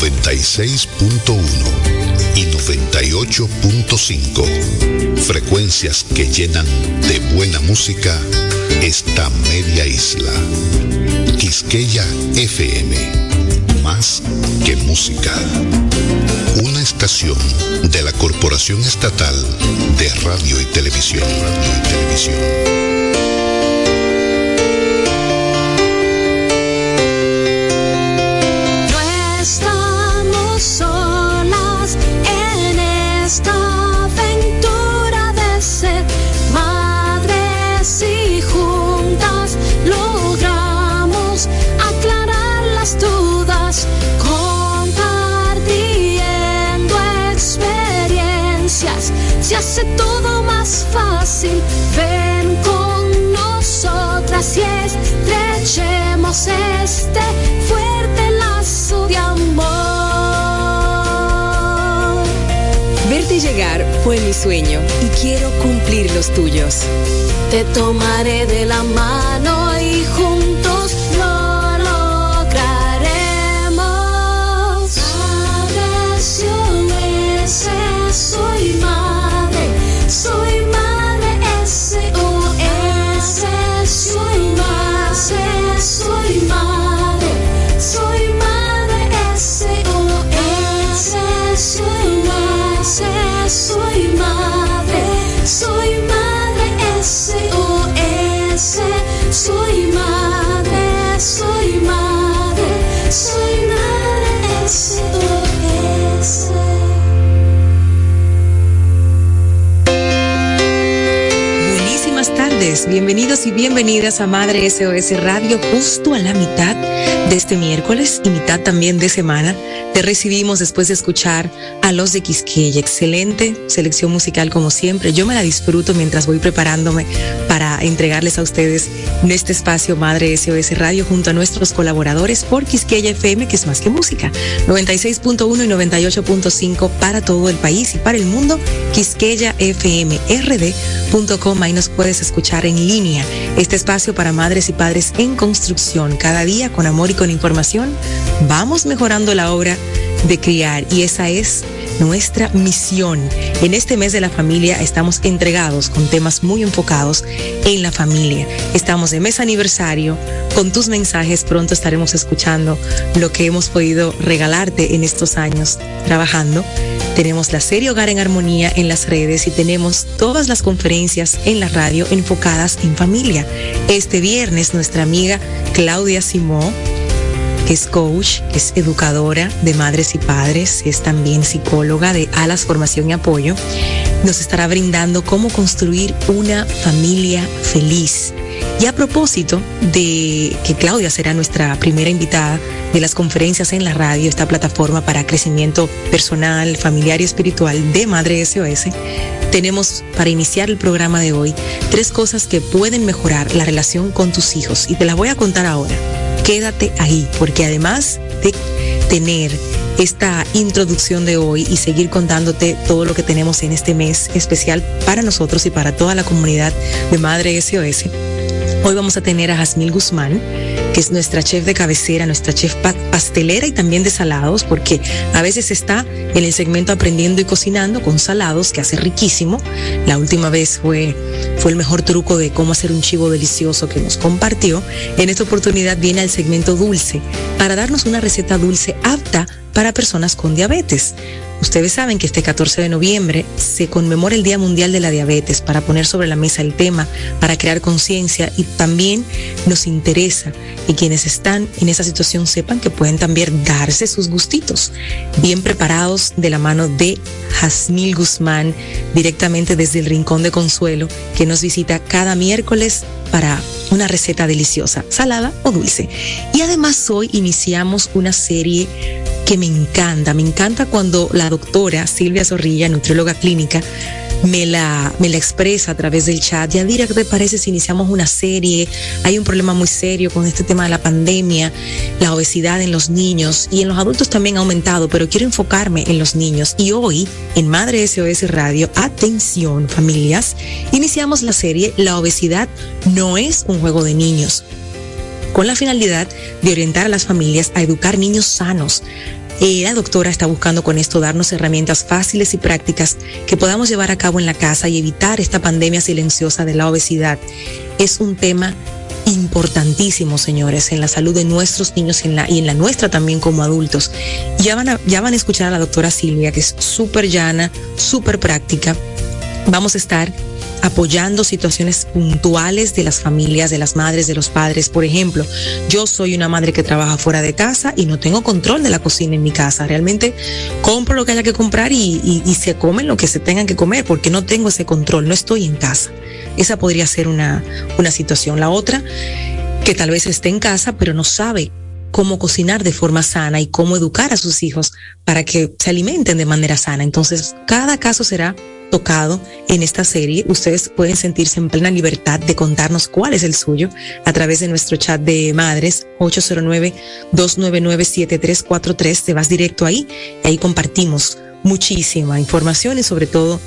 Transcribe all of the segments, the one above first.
96.1 y 98.5. Frecuencias que llenan de buena música esta media isla. Quisqueya FM. Más que música. Una estación de la Corporación Estatal de Radio y Televisión. Radio y Televisión. Este fuerte lazo de amor. Verte llegar fue mi sueño y quiero cumplir los tuyos. Te tomaré de la mano bienvenidos y bienvenidas a Madre SOS Radio, justo a la mitad de este miércoles y mitad también de semana. Te recibimos después de escuchar a los de Quisqueya. Excelente selección musical como siempre. Yo me la disfruto mientras voy preparándome para entregarles a ustedes en este espacio Madre SOS Radio junto a nuestros colaboradores por Quisqueya FM, que es más que música. 96.1 y 98.5 para todo el país y para el mundo. Quisqueya FM rd.com. Ahí nos puedes escuchar en línea. Este espacio para madres y padres en construcción. Cada día con amor y con información vamos mejorando la obra de criar y esa es nuestra misión. En este mes de la familia estamos entregados con temas muy enfocados en la familia. Estamos de mes aniversario. Con tus mensajes pronto estaremos escuchando lo que hemos podido regalarte en estos años trabajando. Tenemos la serie Hogar en Armonía en las redes y tenemos todas las conferencias en la radio enfocadas en familia. Este viernes nuestra amiga Claudia Simó es coach, es educadora de madres y padres, es también psicóloga de Alas Formación y Apoyo, nos estará brindando cómo construir una familia feliz. Y a propósito de que Claudia será nuestra primera invitada de las conferencias en la radio, esta plataforma para crecimiento personal, familiar y espiritual de Madre SOS, tenemos para iniciar el programa de hoy tres cosas que pueden mejorar la relación con tus hijos y te las voy a contar ahora quédate ahí, porque además de tener esta introducción de hoy y seguir contándote todo lo que tenemos en este mes especial para nosotros y para toda la comunidad de Madre SOS, hoy vamos a tener a Jasmine Guzmán, es nuestra chef de cabecera, nuestra chef pastelera y también de salados, porque a veces está en el segmento aprendiendo y cocinando con salados, que hace riquísimo. La última vez fue, fue el mejor truco de cómo hacer un chivo delicioso que nos compartió. En esta oportunidad viene al segmento dulce, para darnos una receta dulce apta para personas con diabetes. Ustedes saben que este 14 de noviembre se conmemora el Día Mundial de la Diabetes para poner sobre la mesa el tema, para crear conciencia y también nos interesa que quienes están en esa situación sepan que pueden también darse sus gustitos, bien preparados de la mano de Jasmil Guzmán, directamente desde el Rincón de Consuelo, que nos visita cada miércoles para una receta deliciosa, salada o dulce. Y además hoy iniciamos una serie que me encanta, me encanta cuando la doctora Silvia Zorrilla, nutrióloga clínica, me la, me la expresa a través del chat. Ya dirá, ¿qué te parece si iniciamos una serie? Hay un problema muy serio con este tema de la pandemia, la obesidad en los niños y en los adultos también ha aumentado, pero quiero enfocarme en los niños. Y hoy, en Madre SOS Radio, atención familias, iniciamos la serie La obesidad no es un juego de niños con la finalidad de orientar a las familias a educar niños sanos, Eh, la doctora está buscando con esto darnos herramientas fáciles y prácticas que podamos llevar a cabo en la casa y evitar esta pandemia silenciosa de la obesidad. Es un tema importantísimo, señores, en la salud de nuestros niños y en la, nuestra también como adultos. Ya van, a, ya van a escuchar a la doctora Silvia, que es súper llana, súper práctica. Vamos a estar apoyando situaciones puntuales de las familias, de las madres, de los padres. Por ejemplo, yo soy una madre que trabaja fuera de casa y no tengo control de la cocina en mi casa. Realmente compro lo que haya que comprar y, se comen lo que se tengan que comer porque no tengo ese control, no estoy en casa. Esa podría ser una, una situación. La otra, que tal vez esté en casa pero no sabe cómo cocinar de forma sana y cómo educar a sus hijos para que se alimenten de manera sana. Entonces, cada caso será tocado en esta serie. Ustedes pueden sentirse en plena libertad de contarnos cuál es el suyo a través de nuestro chat de madres 809-299-7343. Te vas directo ahí y ahí compartimos muchísima información y sobre todo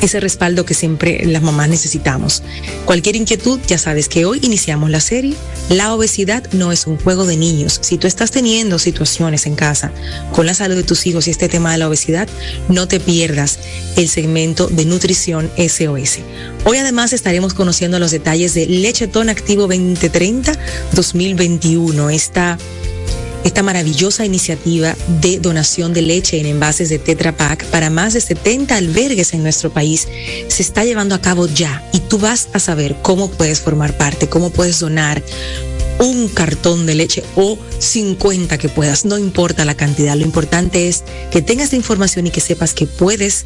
ese respaldo que siempre las mamás necesitamos. Cualquier inquietud, ya sabes que hoy iniciamos la serie. La obesidad no es un juego de niños. Si tú estás teniendo situaciones en casa con la salud de tus hijos y este tema de la obesidad, no te pierdas el segmento de nutrición SOS. Hoy además estaremos conociendo los detalles de Lechetón Activo 2030 2021. Esta esta maravillosa iniciativa de donación de leche en envases de Tetra Pak para más de 70 albergues en nuestro país se está llevando a cabo ya. Y tú vas a saber cómo puedes formar parte, cómo puedes donar un cartón de leche o 50 que puedas, no importa la cantidad, lo importante es que tengas la información y que sepas que puedes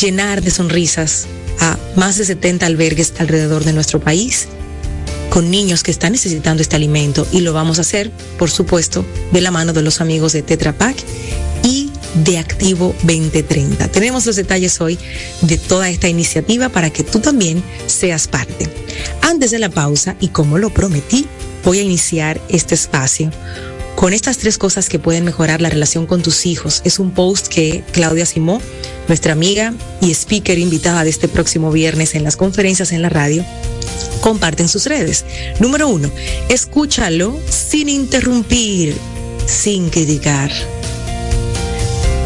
llenar de sonrisas a más de 70 albergues alrededor de nuestro país con niños que están necesitando este alimento y lo vamos a hacer, por supuesto, de la mano de los amigos de Tetra Pak y de Activo 2030. Tenemos los detalles hoy de toda esta iniciativa para que tú también seas parte. Antes de la pausa, y como lo prometí, voy a iniciar este espacio con estas tres cosas que pueden mejorar la relación con tus hijos. Es un post que Claudia Simó, nuestra amiga y speaker invitada de este próximo viernes en las conferencias en la radio, comparten sus redes. Número uno, escúchalo sin interrumpir, sin criticar.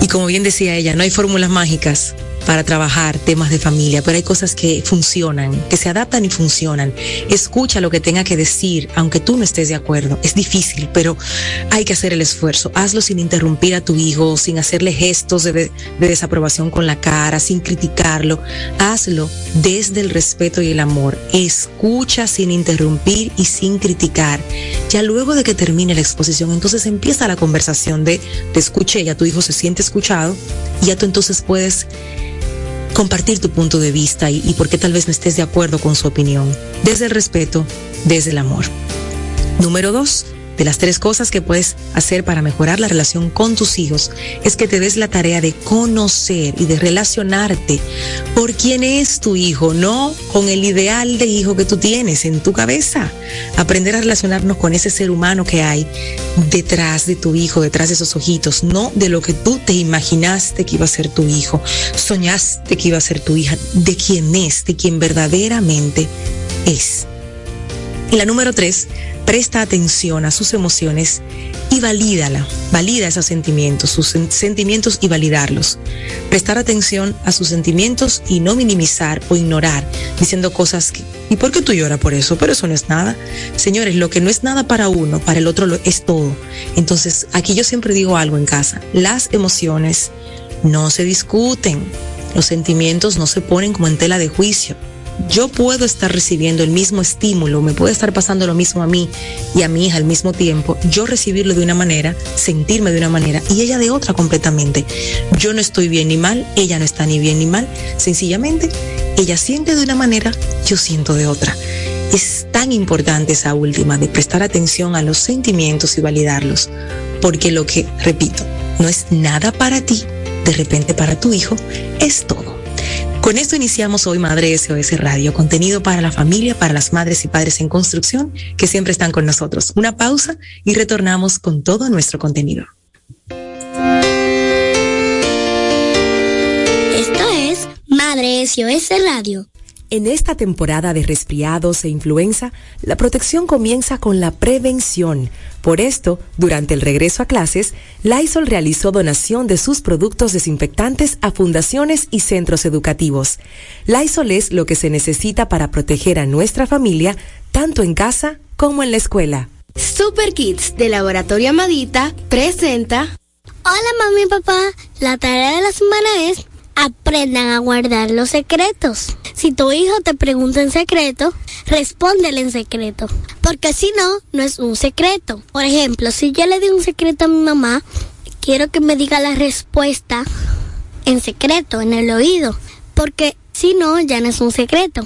Y como bien decía ella, no hay fórmulas mágicas para trabajar temas de familia, pero hay cosas que funcionan, que se adaptan y funcionan. Escucha lo que tenga que decir, aunque tú no estés de acuerdo. Es difícil, pero hay que hacer el esfuerzo. Hazlo sin interrumpir a tu hijo, sin hacerle gestos de, de desaprobación con la cara, sin criticarlo. Hazlo desde el respeto y el amor. Escucha sin interrumpir y sin criticar. Ya luego de que termine la exposición, entonces empieza la conversación de te escuché, ya tu hijo se siente escuchado y ya tú entonces puedes compartir tu punto de vista y, por qué tal vez no estés de acuerdo con su opinión, desde el respeto, desde el amor. Número dos, de las tres cosas que puedes hacer para mejorar la relación con tus hijos es que te des la tarea de conocer y de relacionarte por quién es tu hijo, no con el ideal de hijo que tú tienes en tu cabeza. Aprender a relacionarnos con ese ser humano que hay detrás de tu hijo, detrás de esos ojitos, no de lo que tú te imaginaste que iba a ser tu hijo, soñaste que iba a ser tu hija, de quién es, de quién verdaderamente es. Y la número tres, presta atención a sus emociones y valídala, valida esos sentimientos, sus sentimientos y validarlos. Prestar atención a sus sentimientos y no minimizar o ignorar diciendo cosas que, ¿y por qué tú lloras por eso? Pero eso no es nada. Señores, lo que no es nada para uno, para el otro lo es todo. Entonces, aquí yo siempre digo algo en casa, las emociones no se discuten, los sentimientos no se ponen como en tela de juicio yo puedo estar recibiendo el mismo estímulo, me puede estar pasando lo mismo a mí y a mi hija al mismo tiempo, yo recibirlo de una manera, sentirme de una manera y ella de otra completamente. Yo no estoy bien ni mal, ella no está ni bien ni mal, sencillamente ella siente de una manera, yo siento de otra. Es tan importante esa última de prestar atención a los sentimientos y validarlos, porque lo que, repito, no es nada para ti, de repente para tu hijo, es todo. Con esto iniciamos hoy Madre SOS Radio, contenido para la familia, para las madres y padres en construcción que siempre están con nosotros. Una pausa y retornamos con todo nuestro contenido. Esto es Madre SOS Radio. En esta temporada de resfriados e influenza, la protección comienza con la prevención. Por esto, durante el regreso a clases, Lysol realizó donación de sus productos desinfectantes a fundaciones y centros educativos. Lysol es lo que se necesita para proteger a nuestra familia, tanto en casa como en la escuela. Super Kids de Laboratorio Amadita presenta. Hola mami y papá, la tarea de la semana es aprendan a guardar los secretos. Si tu hijo te pregunta en secreto, respóndele en secreto. Porque si no, no es un secreto. Por ejemplo, si yo le di un secreto a mi mamá, quiero que me diga la respuesta en secreto, en el oído. Porque si no, ya no es un secreto.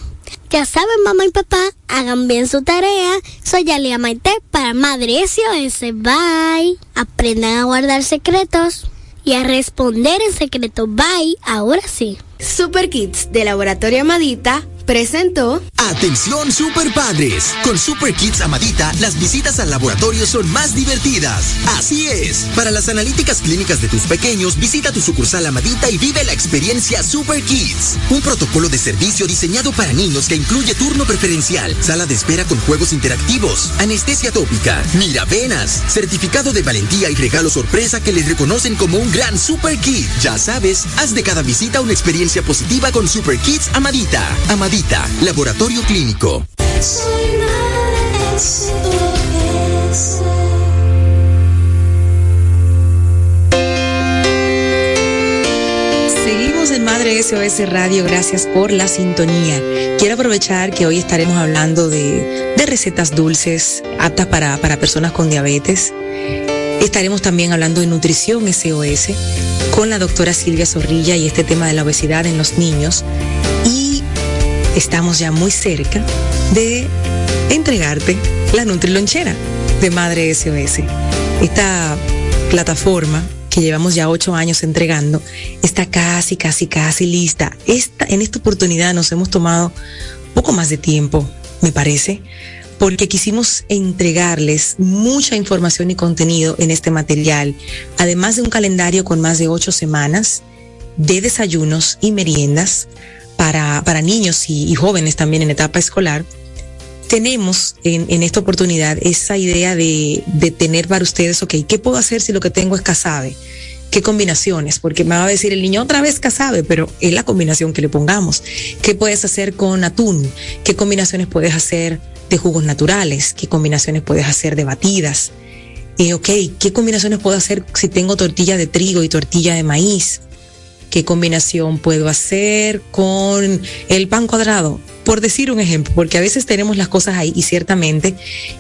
Ya saben, mamá y papá, hagan bien su tarea. Soy Alia Maite para Madre SOS. Bye. Aprendan a guardar secretos y a responder en secreto. Bye, ahora sí. Super Kids de Laboratorio Amadita presentó Atención super padres. Con Super Kids Amadita, las visitas al laboratorio son más divertidas. Así es. Para las analíticas clínicas de tus pequeños, visita tu sucursal Amadita y vive la experiencia Super Kids. Un protocolo de servicio diseñado para niños que incluye turno preferencial, sala de espera con juegos interactivos, anestesia tópica, miravenas, certificado de valentía y regalo sorpresa que les reconocen como un gran Super Kid. Ya sabes, haz de cada visita una experiencia positiva con Super Kids Amadita. Amadita Laboratorio Clínico. Seguimos en Madre SOS Radio, gracias por la sintonía. Quiero aprovechar que hoy estaremos hablando de, recetas dulces aptas para, personas con diabetes. Estaremos también hablando de nutrición SOS con la doctora Silvia Zorrilla y este tema de la obesidad en los niños. Y estamos ya muy cerca de entregarte la Nutrilonchera de Madre SOS. Esta plataforma que llevamos ya ocho años entregando está casi, casi, casi lista. Esta, en esta oportunidad nos hemos tomado poco más de tiempo, me parece, porque quisimos entregarles mucha información y contenido en este material, además de un calendario con más de ocho semanas de desayunos y meriendas para, para niños y, jóvenes también en etapa escolar, tenemos en, en, esta oportunidad esa idea de, de, tener para ustedes, ok, ¿qué puedo hacer si lo que tengo es casabe? ¿Qué combinaciones? Porque me va a decir el niño otra vez casabe, pero es la combinación que le pongamos. ¿Qué puedes hacer con atún? ¿Qué combinaciones puedes hacer de jugos naturales? ¿Qué combinaciones puedes hacer de batidas? Eh, ok, ¿qué combinaciones puedo hacer si tengo tortilla de trigo y tortilla de maíz? qué combinación puedo hacer con el pan cuadrado, por decir un ejemplo, porque a veces tenemos las cosas ahí y ciertamente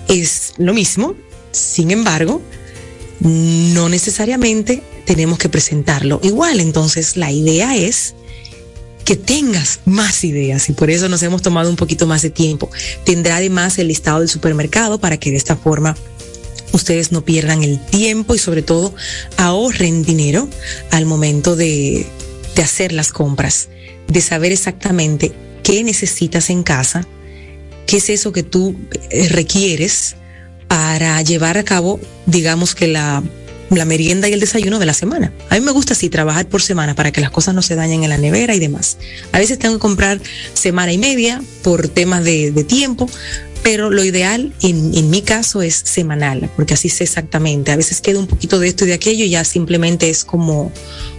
es lo mismo, sin embargo, no necesariamente tenemos que presentarlo igual, entonces la idea es que tengas más ideas y por eso nos hemos tomado un poquito más de tiempo. Tendrá además el listado del supermercado para que de esta forma ustedes no pierdan el tiempo y sobre todo ahorren dinero al momento de, de hacer las compras, de saber exactamente qué necesitas en casa, qué es eso que tú eh, requieres para llevar a cabo, digamos que la, la merienda y el desayuno de la semana. A mí me gusta así trabajar por semana para que las cosas no se dañen en la nevera y demás. A veces tengo que comprar semana y media por temas de, de tiempo, pero lo ideal en, en, mi caso es semanal, porque así sé exactamente. A veces queda un poquito de esto y de aquello y ya simplemente es como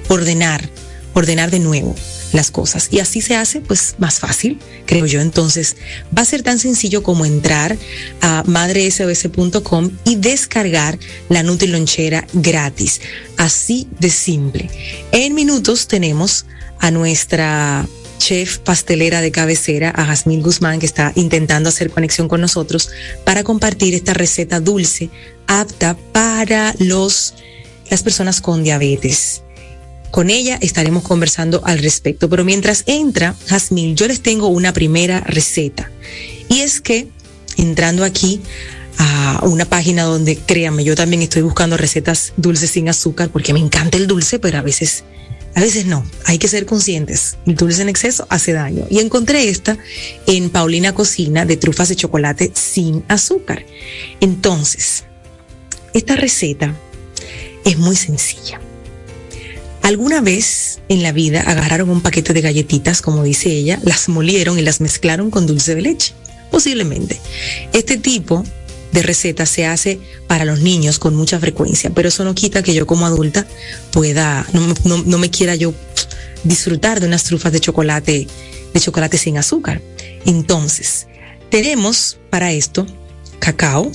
ordenar ordenar de nuevo las cosas. Y así se hace, pues, más fácil, creo yo. Entonces, va a ser tan sencillo como entrar a madresos.com y descargar la Nutrilonchera gratis. Así de simple. En minutos tenemos a nuestra chef pastelera de cabecera, a Jasmine Guzmán, que está intentando hacer conexión con nosotros para compartir esta receta dulce apta para los, las personas con diabetes. Con ella estaremos conversando al respecto. Pero mientras entra Jazmín, yo les tengo una primera receta. Y es que entrando aquí a una página donde, créanme, yo también estoy buscando recetas dulces sin azúcar porque me encanta el dulce, pero a veces, a veces no. Hay que ser conscientes. El dulce en exceso hace daño. Y encontré esta en Paulina Cocina de trufas de chocolate sin azúcar. Entonces, esta receta es muy sencilla ¿Alguna vez en la vida agarraron un paquete de galletitas, como dice ella, las molieron y las mezclaron con dulce de leche? Posiblemente. Este tipo de receta se hace para los niños con mucha frecuencia, pero eso no quita que yo como adulta pueda, no, me quiera yo disfrutar de unas trufas de chocolate, de chocolate sin azúcar. Entonces, tenemos para esto cacao,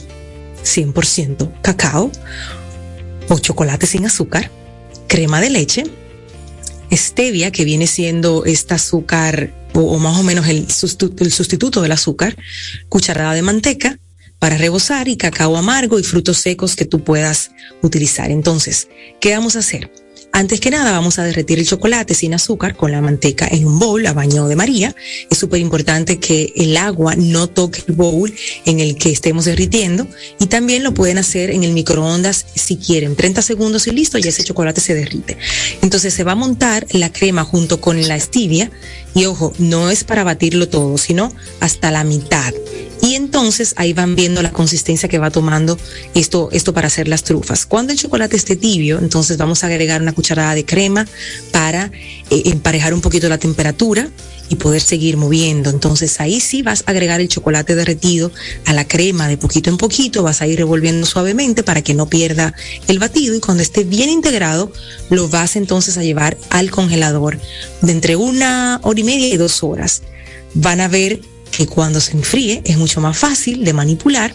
100% cacao, o chocolate sin azúcar, crema de leche, stevia, que viene siendo este azúcar o, más o menos el sustituto, el sustituto del azúcar, cucharada de manteca para rebosar y cacao amargo y frutos secos que tú puedas utilizar. Entonces, ¿qué vamos a hacer? Antes que nada, vamos a derretir el chocolate sin azúcar con la manteca en un bowl a baño de María. Es súper importante que el agua no toque el bowl en el que estemos derritiendo y también lo pueden hacer en el microondas si quieren. 30 segundos y listo, y ese chocolate se derrite. Entonces se va a montar la crema junto con la stevia y ojo, no es para batirlo todo, sino hasta la mitad. Y entonces ahí van viendo la consistencia que va tomando esto, esto para hacer las trufas. Cuando el chocolate esté tibio, entonces vamos a agregar una cucharada de crema para eh, emparejar un poquito la temperatura y poder seguir moviendo. Entonces ahí sí vas a agregar el chocolate derretido a la crema de poquito en poquito, vas a ir revolviendo suavemente para que no pierda el batido y cuando esté bien integrado lo vas entonces a llevar al congelador de entre una hora y media y dos horas. Van a ver que cuando se enfríe es mucho más fácil de manipular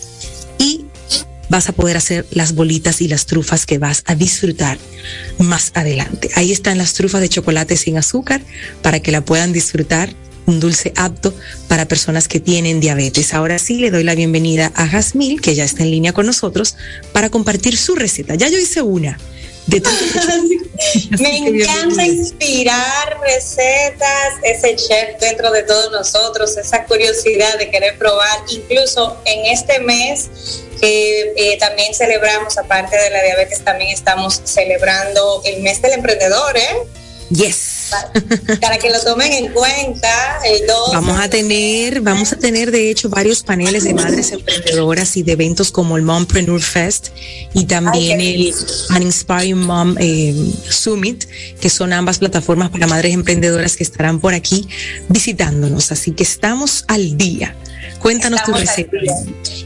vas a poder hacer las bolitas y las trufas que vas a disfrutar más adelante. Ahí están las trufas de chocolate sin azúcar para que la puedan disfrutar. Un dulce apto para personas que tienen diabetes. Ahora sí le doy la bienvenida a Jasmine, que ya está en línea con nosotros, para compartir su receta. Ya yo hice una Me encanta inspirar recetas, ese chef dentro de todos nosotros, esa curiosidad de querer probar, incluso en este mes que eh, también celebramos, aparte de la diabetes, también estamos celebrando el mes del emprendedor, ¿eh? Yes para, que lo tomen en cuenta. vamos a tener, vamos a tener de hecho varios paneles de madres emprendedoras y de eventos como el Mompreneur Fest y también el An Inspiring Mom eh, Summit, que son ambas plataformas para madres emprendedoras que estarán por aquí visitándonos. Así que estamos al día. Cuéntanos tu receta.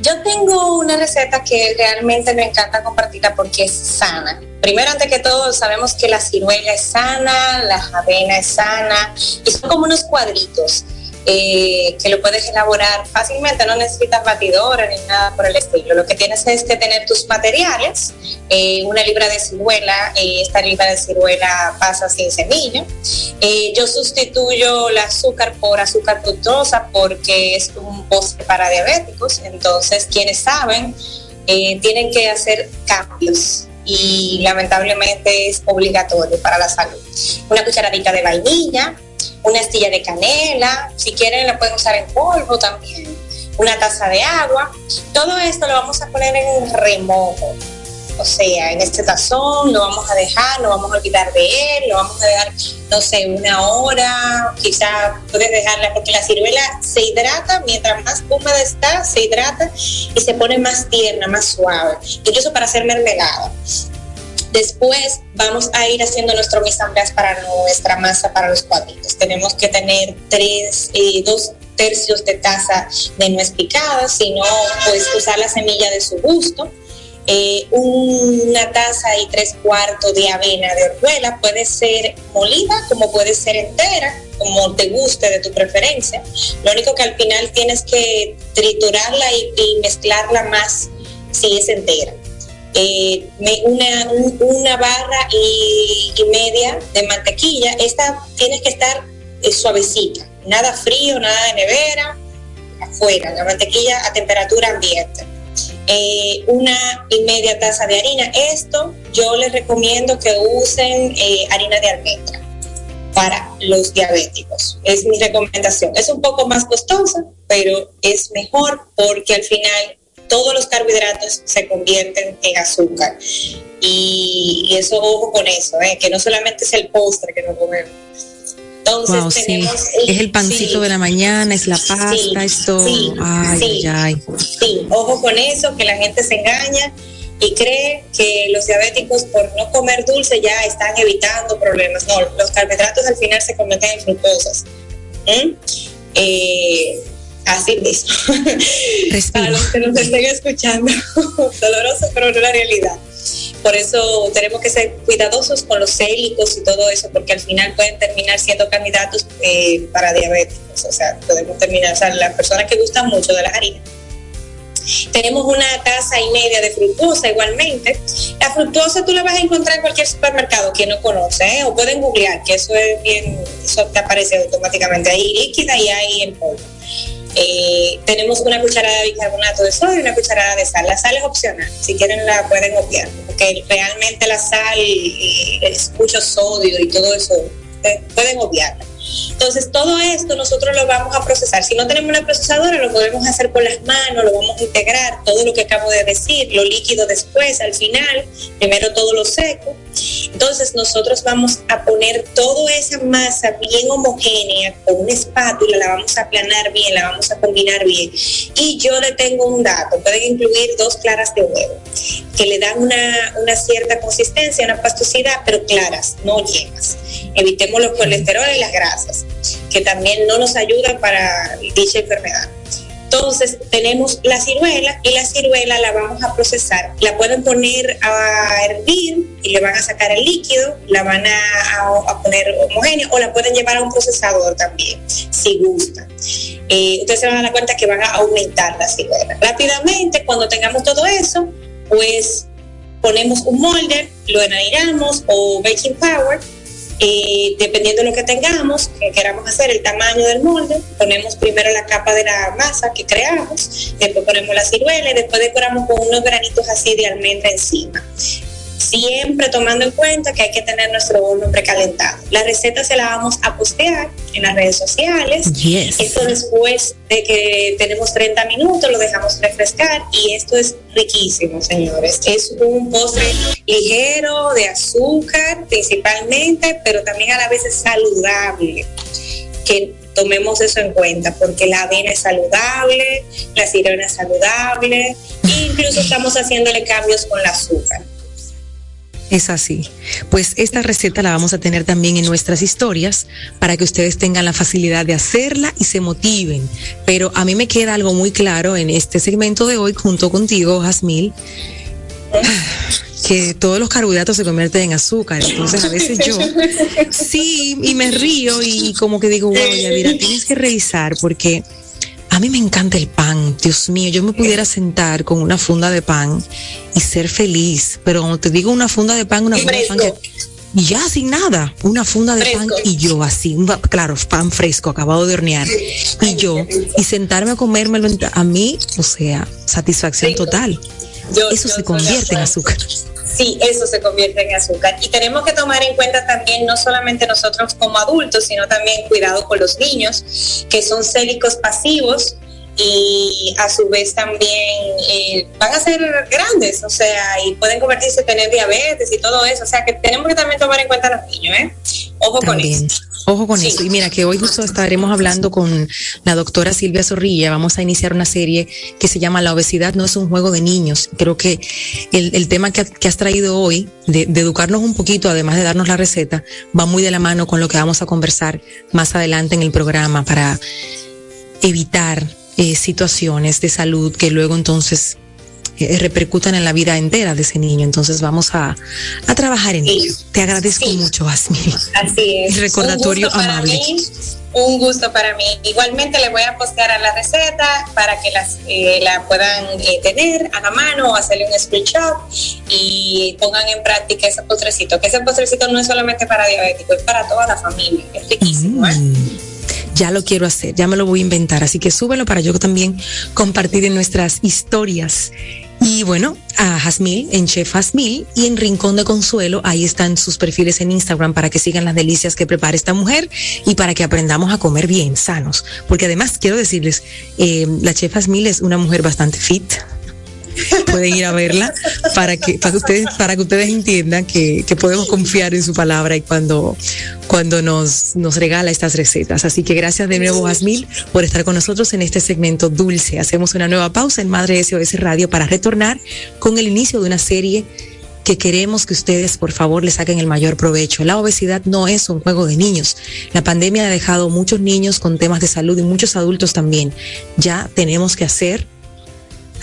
Yo tengo una receta que realmente me encanta compartirla porque es sana. Primero, antes que todo, sabemos que la ciruela es sana, la avena es sana y son como unos cuadritos. Eh, que lo puedes elaborar fácilmente, no necesitas batidora ni nada por el estilo. Lo que tienes es que tener tus materiales, eh, una libra de ciruela, eh, esta libra de ciruela pasa sin semilla. yo sustituyo el azúcar por azúcar fructosa porque es un postre para diabéticos, entonces quienes saben tienen que hacer cambios y lamentablemente es obligatorio para la salud. Una cucharadita de vainilla, una astilla de canela, si quieren la pueden usar en polvo también, una taza de agua. Todo esto lo vamos a poner en remojo. O sea, en este tazón lo vamos a dejar, no vamos a olvidar de él, lo vamos a dejar, no sé, una hora, quizá puedes dejarla, porque la ciruela se hidrata, mientras más húmeda está, se hidrata y se pone más tierna, más suave, incluso para hacer mermelada. Después vamos a ir haciendo nuestro mise para nuestra masa para los cuadritos. Tenemos que tener tres, eh, dos tercios de taza de nuez picada, si no, pues usar la semilla de su gusto. Eh, una taza y tres cuartos de avena de orzuela, puede ser molida como puede ser entera, como te guste de tu preferencia. Lo único que al final tienes que triturarla y mezclarla más si es entera. Eh, una, barra y, media de mantequilla. Esta tiene que estar eh, suavecita, nada frío, nada de nevera, afuera, la mantequilla a temperatura ambiente. Eh, una y media taza de harina. Esto yo les recomiendo que usen harina de almendra para los diabéticos. Es mi recomendación. Es un poco más costosa, pero es mejor porque al final todos los carbohidratos se convierten en azúcar. Y, eso, ojo con eso, ¿eh? que no solamente es el postre que nos comemos. Entonces tenemos es el pancito de la mañana, es la pasta, esto. Sí, ay, ay, sí, ojo con eso, que la gente se engaña y cree que los diabéticos por no comer dulce ya están evitando problemas. No, los carbohidratos al final se convierten en fructosas. Eh, así mismo. Para los que nos estén escuchando, doloroso, pero no la realidad. Por eso tenemos que ser cuidadosos con los célicos y todo eso, porque al final pueden terminar siendo candidatos eh, para diabéticos. O sea, podemos terminar, o sea, las personas que gustan mucho de las harinas. Tenemos una taza y media de fructosa igualmente. La fructosa tú la vas a encontrar en cualquier supermercado que no conoce, ¿eh? o pueden googlear, que eso es bien, eso te aparece automáticamente ahí líquida y ahí en polvo. Eh, tenemos una cucharada de bicarbonato de sodio y una cucharada de sal. La sal es opcional, si quieren la pueden obviar, porque realmente la sal es mucho sodio y todo eso, eh, pueden obviarla. Entonces, todo esto nosotros lo vamos a procesar. Si no tenemos una procesadora, lo podemos hacer con las manos, lo vamos a integrar, todo lo que acabo de decir, lo líquido después, al final, primero todo lo seco. Entonces, nosotros vamos a poner toda esa masa bien homogénea con una espátula, la vamos a aplanar bien, la vamos a combinar bien. Y yo le tengo un dato, pueden incluir dos claras de huevo, que le dan una, una cierta consistencia, una pastosidad, pero claras, no llenas. Evitemos los colesteroles y las grasas, que también no nos ayudan para dicha enfermedad. Entonces tenemos la ciruela y la ciruela la vamos a procesar. La pueden poner a hervir y le van a sacar el líquido, la van a, poner homogénea o la pueden llevar a un procesador también, si gustan. Eh, ustedes se van a dar cuenta que van a aumentar la ciruela. Rápidamente, cuando tengamos todo eso, pues ponemos un molde, lo enaniramos o baking power y dependiendo de lo que tengamos, que queramos hacer, el tamaño del molde, ponemos primero la capa de la masa que creamos, después ponemos la ciruela y después decoramos con unos granitos así de almendra encima siempre tomando en cuenta que hay que tener nuestro horno precalentado. La receta se la vamos a postear en las redes sociales. Esto después de que tenemos 30 minutos lo dejamos refrescar y esto es riquísimo, señores. Es un postre ligero de azúcar principalmente, pero también a la vez es saludable. Que tomemos eso en cuenta, porque la avena es saludable, la sirena es saludable, e incluso estamos haciéndole cambios con el azúcar. Es así. Pues esta receta la vamos a tener también en nuestras historias para que ustedes tengan la facilidad de hacerla y se motiven. Pero a mí me queda algo muy claro en este segmento de hoy junto contigo, Jasmil, que todos los carbohidratos se convierten en azúcar. Entonces a veces yo sí y me río y como que digo, wow, ya mira, tienes que revisar porque a mí me encanta el pan, Dios mío, yo me pudiera sentar con una funda de pan y ser feliz, pero cuando te digo una funda de pan, una funda de pan que y ya sin nada, una funda de pan y yo así, claro, pan fresco, acabado de hornear, y yo, y sentarme a comérmelo, a mí, o sea, satisfacción total. Eso se convierte en azúcar sí, eso se convierte en azúcar. Y tenemos que tomar en cuenta también, no solamente nosotros como adultos, sino también cuidado con los niños, que son célicos pasivos y a su vez también eh, van a ser grandes, o sea, y pueden convertirse en tener diabetes y todo eso. O sea, que tenemos que también tomar en cuenta a los niños, ¿eh? Ojo con eso. Ojo con eso. Y mira que hoy justo estaremos hablando con la doctora Silvia Zorrilla. Vamos a iniciar una serie que se llama La obesidad no es un juego de niños. Creo que el, tema que, has traído hoy, de, educarnos un poquito, además de darnos la receta, va muy de la mano con lo que vamos a conversar más adelante en el programa para evitar eh, situaciones de salud que luego entonces eh, repercutan en la vida entera de ese niño. Entonces vamos a, a trabajar en ello. Te agradezco mucho, Asmi. Así es. El recordatorio amable. un gusto para mí. Igualmente le voy a postear a la receta para que las, eh, la puedan eh, tener a la mano o hacerle un screenshot y pongan en práctica ese postrecito. Que ese postrecito no es solamente para diabéticos, es para toda la familia. Es riquísimo. Mm. ya lo quiero hacer, ya me lo voy a inventar, así que súbelo para yo también compartir en nuestras historias y bueno, a Jasmil, en Chef Jasmil y en Rincón de Consuelo, ahí están sus perfiles en Instagram para que sigan las delicias que prepara esta mujer y para que aprendamos a comer bien, sanos. Porque además quiero decirles, eh, la Chef Jasmil es una mujer bastante fit, pueden ir a verla para que, para ustedes, para que ustedes entiendan que, que podemos confiar en su palabra y cuando, cuando nos, nos regala estas recetas. Así que gracias de nuevo, Asmil, por estar con nosotros en este segmento dulce. Hacemos una nueva pausa en Madre SOS Radio para retornar con el inicio de una serie que queremos que ustedes por favor le saquen el mayor provecho. La obesidad no es un juego de niños. La pandemia ha dejado muchos niños con temas de salud y muchos adultos también. Ya tenemos que hacer,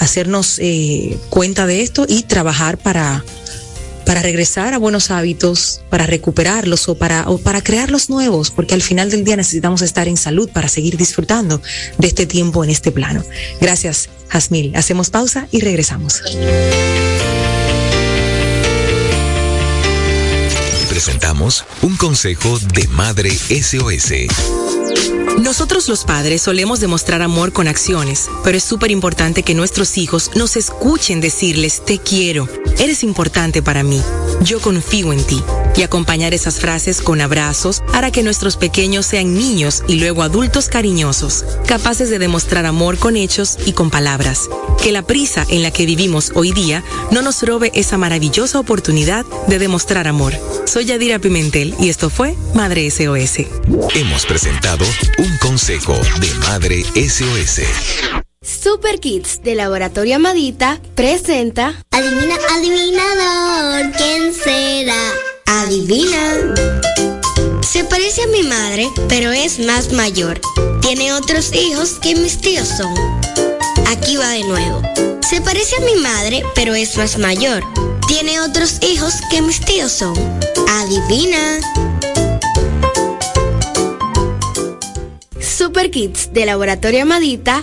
hacernos eh, cuenta de esto y trabajar para, para regresar a buenos hábitos, para recuperarlos o para, o para crearlos nuevos, porque al final del día necesitamos estar en salud para seguir disfrutando de este tiempo en este plano. Gracias, Jasmil. Hacemos pausa y regresamos. presentamos un consejo de Madre SOS. Nosotros los padres solemos demostrar amor con acciones, pero es súper importante que nuestros hijos nos escuchen decirles te quiero, eres importante para mí, yo confío en ti. Y acompañar esas frases con abrazos hará que nuestros pequeños sean niños y luego adultos cariñosos, capaces de demostrar amor con hechos y con palabras. Que la prisa en la que vivimos hoy día no nos robe esa maravillosa oportunidad de demostrar amor. Soy Yadira Pimentel y esto fue Madre SOS. Hemos presentado un consejo de Madre SOS. Super Kids de Laboratorio Amadita presenta Adivina, adivinador, ¿quién será? Adivina. Se parece a mi madre, pero es más mayor. Tiene otros hijos que mis tíos son. Aquí va de nuevo. Se parece a mi madre, pero es más mayor. Tiene otros hijos que mis tíos son. Adivina. Super Kids de Laboratorio Amadita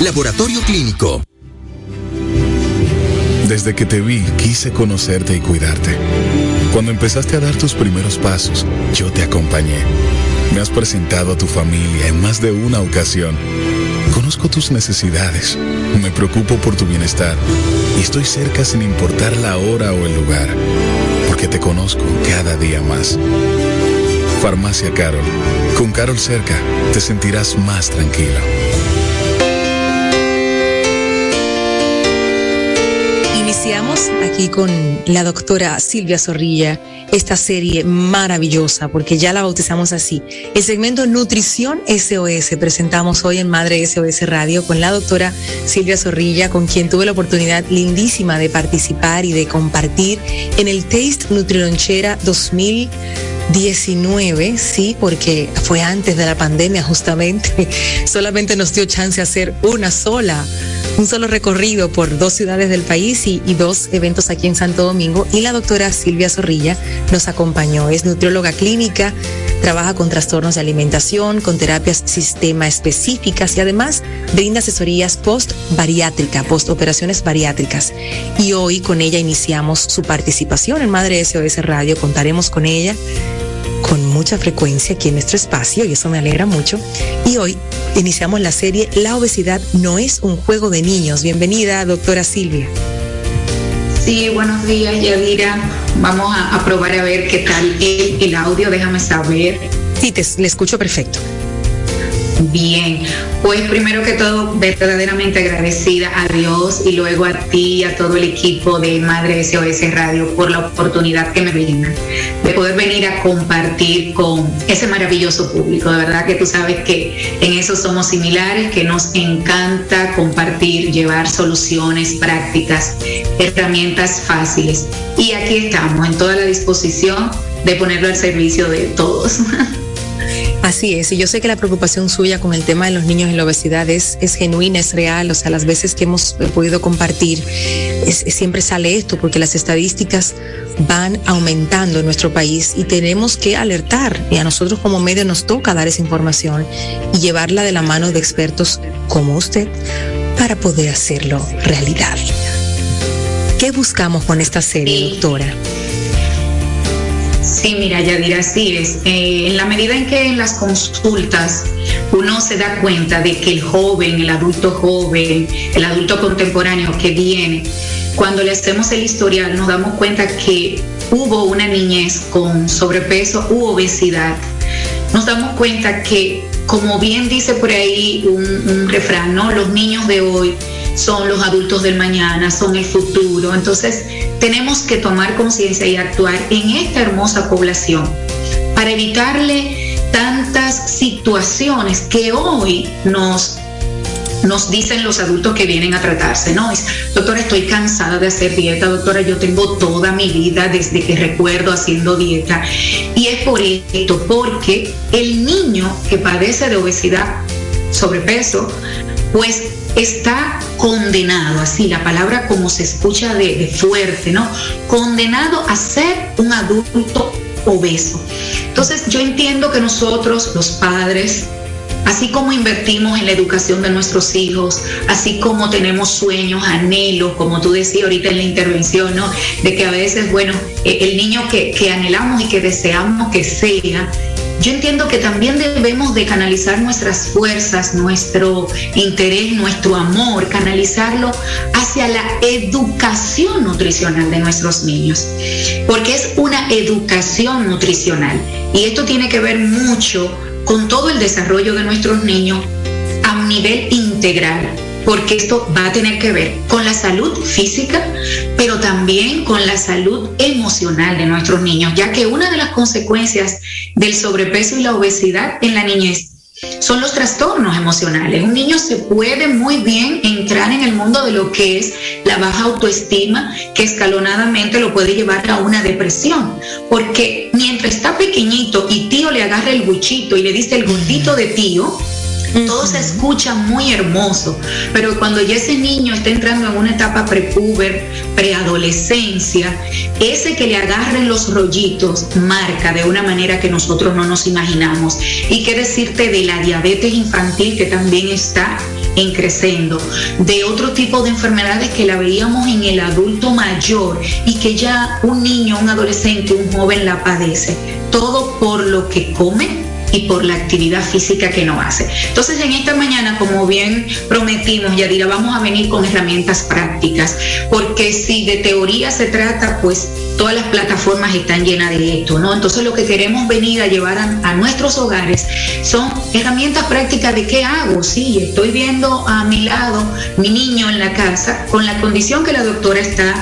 Laboratorio Clínico. Desde que te vi, quise conocerte y cuidarte. Cuando empezaste a dar tus primeros pasos, yo te acompañé. Me has presentado a tu familia en más de una ocasión. Conozco tus necesidades, me preocupo por tu bienestar y estoy cerca sin importar la hora o el lugar, porque te conozco cada día más. Farmacia Carol. Con Carol cerca, te sentirás más tranquilo. Iniciamos aquí con la doctora Silvia Zorrilla esta serie maravillosa, porque ya la bautizamos así. El segmento Nutrición SOS presentamos hoy en Madre SOS Radio con la doctora Silvia Zorrilla, con quien tuve la oportunidad lindísima de participar y de compartir en el Taste Nutrilonchera 2000. 19, sí, porque fue antes de la pandemia justamente. Solamente nos dio chance de hacer una sola, un solo recorrido por dos ciudades del país y, dos eventos aquí en Santo Domingo. Y la doctora Silvia Zorrilla nos acompañó. Es nutrióloga clínica, trabaja con trastornos de alimentación, con terapias sistema específicas y además brinda asesorías post-bariátrica, post-operaciones bariátricas. Y hoy con ella iniciamos su participación en Madre SOS Radio. Contaremos con ella con mucha frecuencia aquí en nuestro espacio y eso me alegra mucho. Y hoy iniciamos la serie La obesidad no es un juego de niños. Bienvenida, doctora Silvia. Sí, buenos días, Yadira. Vamos a, a probar a ver qué tal el, el audio, déjame saber. Sí, te, le escucho perfecto. Bien, pues primero que todo, verdaderamente agradecida a Dios y luego a ti y a todo el equipo de Madre SOS Radio por la oportunidad que me brindan de poder venir a compartir con ese maravilloso público. De verdad que tú sabes que en eso somos similares, que nos encanta compartir, llevar soluciones prácticas, herramientas fáciles. Y aquí estamos, en toda la disposición de ponerlo al servicio de todos. Así es, y yo sé que la preocupación suya con el tema de los niños y la obesidad es, es genuina, es real, o sea, las veces que hemos podido compartir, es, siempre sale esto, porque las estadísticas van aumentando en nuestro país y tenemos que alertar, y a nosotros como medio nos toca dar esa información y llevarla de la mano de expertos como usted para poder hacerlo realidad. ¿Qué buscamos con esta serie, doctora? Sí, mira, Yadira, así es. Eh, en la medida en que en las consultas uno se da cuenta de que el joven, el adulto joven, el adulto contemporáneo que viene, cuando le hacemos el historial nos damos cuenta que hubo una niñez con sobrepeso u obesidad. Nos damos cuenta que, como bien dice por ahí un, un refrán, ¿no? Los niños de hoy son los adultos del mañana, son el futuro. Entonces, tenemos que tomar conciencia y actuar en esta hermosa población para evitarle tantas situaciones que hoy nos nos dicen los adultos que vienen a tratarse, ¿no? Es, doctora, estoy cansada de hacer dieta, doctora, yo tengo toda mi vida desde que recuerdo haciendo dieta. Y es por esto, porque el niño que padece de obesidad, sobrepeso, pues está condenado, así la palabra como se escucha de, fuerte, ¿no? Condenado a ser un adulto obeso. Entonces yo entiendo que nosotros, los padres, así como invertimos en la educación de nuestros hijos, así como tenemos sueños, anhelos, como tú decías ahorita en la intervención, ¿no? De que a veces, bueno, eh, el niño que, que anhelamos y que deseamos que sea, yo entiendo que también debemos de canalizar nuestras fuerzas, nuestro interés, nuestro amor, canalizarlo hacia la educación nutricional de nuestros niños, porque es una educación nutricional. Y esto tiene que ver mucho con todo el desarrollo de nuestros niños a un nivel integral porque esto va a tener que ver con la salud física, pero también con la salud emocional de nuestros niños, ya que una de las consecuencias del sobrepeso y la obesidad en la niñez son los trastornos emocionales. Un niño se puede muy bien entrar en el mundo de lo que es la baja autoestima, que escalonadamente lo puede llevar a una depresión, porque mientras está pequeñito y tío le agarra el buchito y le dice el gordito de tío, todo se escucha muy hermoso, pero cuando ya ese niño está entrando en una etapa prepuber, preadolescencia, ese que le agarren los rollitos marca de una manera que nosotros no nos imaginamos. Y qué decirte de la diabetes infantil que también está en creciendo, de otro tipo de enfermedades que la veíamos en el adulto mayor y que ya un niño, un adolescente, un joven la padece. Todo por lo que come y por la actividad física que no hace. Entonces, en esta mañana, como bien prometimos, Yadira, vamos a venir con herramientas prácticas, porque si de teoría se trata, pues todas las plataformas están llenas de esto, ¿no? Entonces, lo que queremos venir a llevar a, nuestros hogares son herramientas prácticas de qué hago. Sí, estoy viendo a mi lado mi niño en la casa con la condición que la doctora está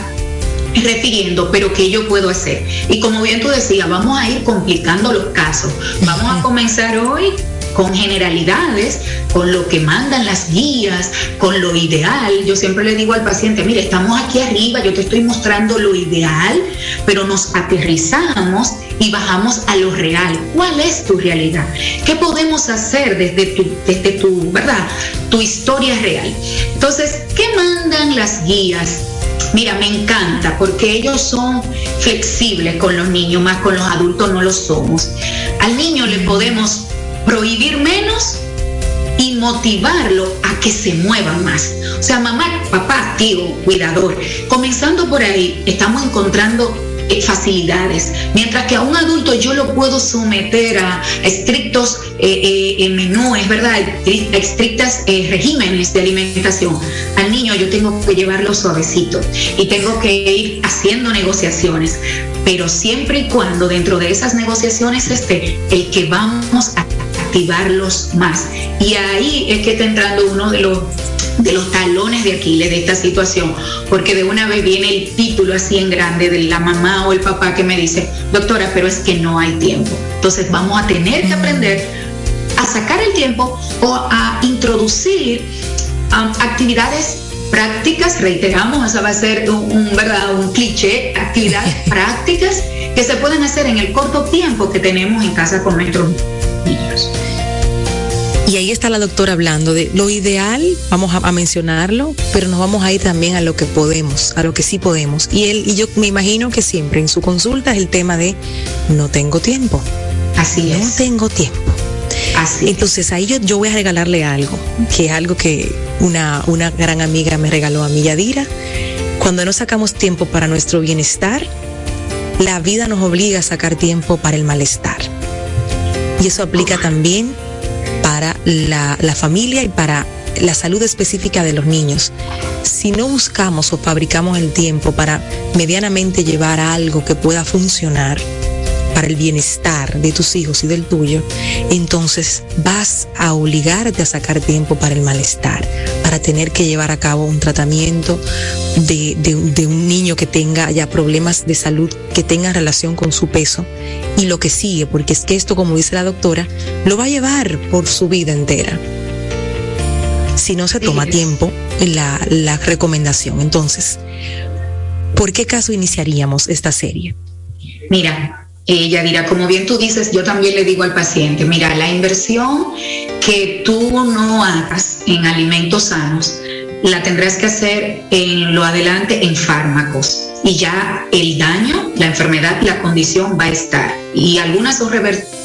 refiriendo, pero ¿qué yo puedo hacer? Y como bien tú decías, vamos a ir complicando los casos. Vamos a comenzar hoy con generalidades, con lo que mandan las guías, con lo ideal. Yo siempre le digo al paciente, mire, estamos aquí arriba, yo te estoy mostrando lo ideal, pero nos aterrizamos y bajamos a lo real. ¿Cuál es tu realidad? ¿Qué podemos hacer desde tu, desde tu, verdad, tu historia real? Entonces, ¿qué mandan las guías? Mira, me encanta porque ellos son flexibles con los niños, más con los adultos no lo somos. Al niño le podemos prohibir menos y motivarlo a que se mueva más. O sea, mamá, papá, tío, cuidador. Comenzando por ahí, estamos encontrando eh, facilidades, mientras que a un adulto yo lo puedo someter a estrictos eh, eh, menúes, ¿verdad? Estrictas regímenes de alimentación. Al niño yo tengo que llevarlo suavecito y tengo que ir haciendo negociaciones, pero siempre y cuando dentro de esas negociaciones esté el que vamos a activarlos más. Y ahí es que está entrando uno de los de los talones de Aquiles de esta situación, porque de una vez viene el título así en grande de la mamá o el papá que me dice, doctora, pero es que no hay tiempo. Entonces vamos a tener que aprender a sacar el tiempo o a introducir um, actividades prácticas, reiteramos, esa va a ser un, ¿verdad? un cliché, actividades prácticas que se pueden hacer en el corto tiempo que tenemos en casa con nuestros niños. Y ahí está la doctora hablando de lo ideal, vamos a, mencionarlo, pero nos vamos a ir también a lo que podemos, a lo que sí podemos. Y él y yo me imagino que siempre en su consulta es el tema de no tengo tiempo. Así es. No tengo tiempo. Así Entonces ahí yo, yo voy a regalarle algo, que es algo que una, una gran amiga me regaló a mi Yadira Cuando no sacamos tiempo para nuestro bienestar, la vida nos obliga a sacar tiempo para el malestar. Y eso aplica también para la, familia y para la salud específica de los niños. Si no buscamos o fabricamos el tiempo para medianamente llevar algo que pueda funcionar, para el bienestar de tus hijos y del tuyo, entonces vas a obligarte a sacar tiempo para el malestar, para tener que llevar a cabo un tratamiento de, de, un niño que tenga ya problemas de salud que tenga relación con su peso y lo que sigue, porque es que esto, como dice la doctora, lo va a llevar por su vida entera si no se toma tiempo la, la recomendación. Entonces, ¿por qué caso iniciaríamos esta serie? Mira, ella dirá, como bien tú dices, yo también le digo al paciente, mira, la inversión que tú no hagas en alimentos sanos, la tendrás que hacer en lo adelante en fármacos y ya el daño, la enfermedad, la condición va a estar. Y algunas son revertidas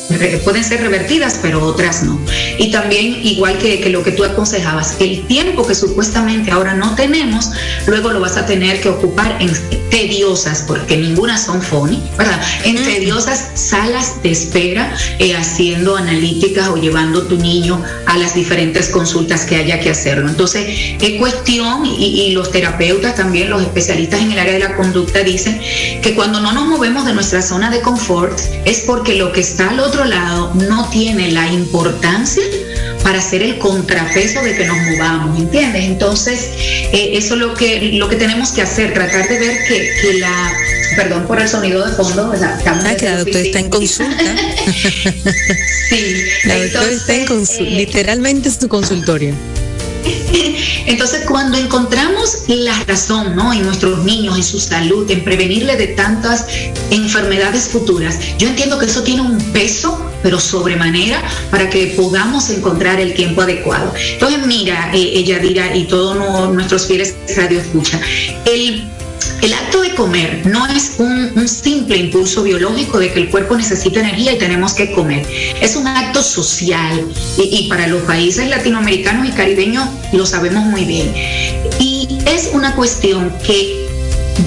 pueden ser revertidas, pero otras no. Y también, igual que, lo que tú aconsejabas, el tiempo que supuestamente ahora no tenemos, luego lo vas a tener que ocupar en tediosas, porque ninguna son funny, ¿verdad? En tediosas salas de espera, eh, haciendo analíticas o llevando tu niño a las diferentes consultas que haya que hacerlo. Entonces, es cuestión, y, y los terapeutas también, los especialistas en el área de la conducta dicen que cuando no nos movemos de nuestra zona de confort es porque lo que está al otro lado no tiene la importancia para hacer el contrapeso de que nos movamos, ¿entiendes? Entonces, eh, eso es lo que, lo que tenemos que hacer, tratar de ver que, la perdón por el sonido de fondo, o sea, ah, que la doctora está en consulta. sí, la doctora está en consulta, eh, literalmente es tu consultorio. Entonces, cuando encontramos la razón ¿no? en nuestros niños, en su salud, en prevenirle de tantas enfermedades futuras, yo entiendo que eso tiene un peso, pero sobremanera, para que podamos encontrar el tiempo adecuado. Entonces, mira, eh, ella dirá, y todos nuestros fieles radio escucha, el el acto de comer no es un, simple impulso biológico de que el cuerpo necesita energía y tenemos que comer. Es un acto social y, para los países latinoamericanos y caribeños lo sabemos muy bien. Y es una cuestión que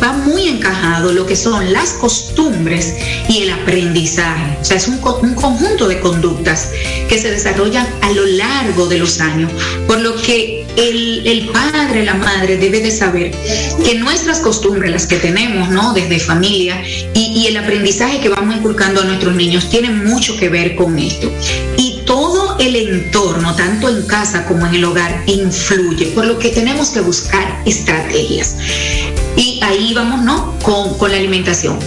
va muy encajado lo que son las costumbres y el aprendizaje. O sea, es un, un, conjunto de conductas que se desarrollan a lo largo de los años, por lo que el, el, padre, la madre debe de saber que nuestras costumbres, las que tenemos, ¿no? Desde familia y, y el aprendizaje que vamos inculcando a nuestros niños, tienen mucho que ver con esto. Y todo el entorno, tanto en casa como en el hogar, influye, por lo que tenemos que buscar estrategias. Y ahí vamos, ¿no? Con, con la alimentación.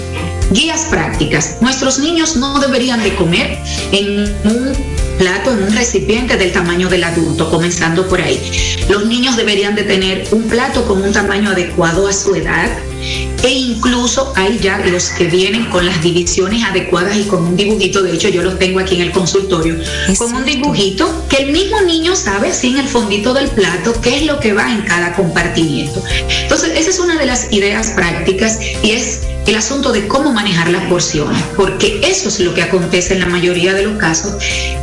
Guías prácticas. Nuestros niños no deberían de comer en un plato en un recipiente del tamaño del adulto, comenzando por ahí. Los niños deberían de tener un plato con un tamaño adecuado a su edad e incluso hay ya los que vienen con las divisiones adecuadas y con un dibujito, de hecho yo los tengo aquí en el consultorio, con un dibujito que el mismo niño sabe sin el fondito del plato qué es lo que va en cada compartimiento. Entonces, esa es una de las ideas prácticas y es el asunto de cómo manejar las porciones, porque eso es lo que acontece en la mayoría de los casos,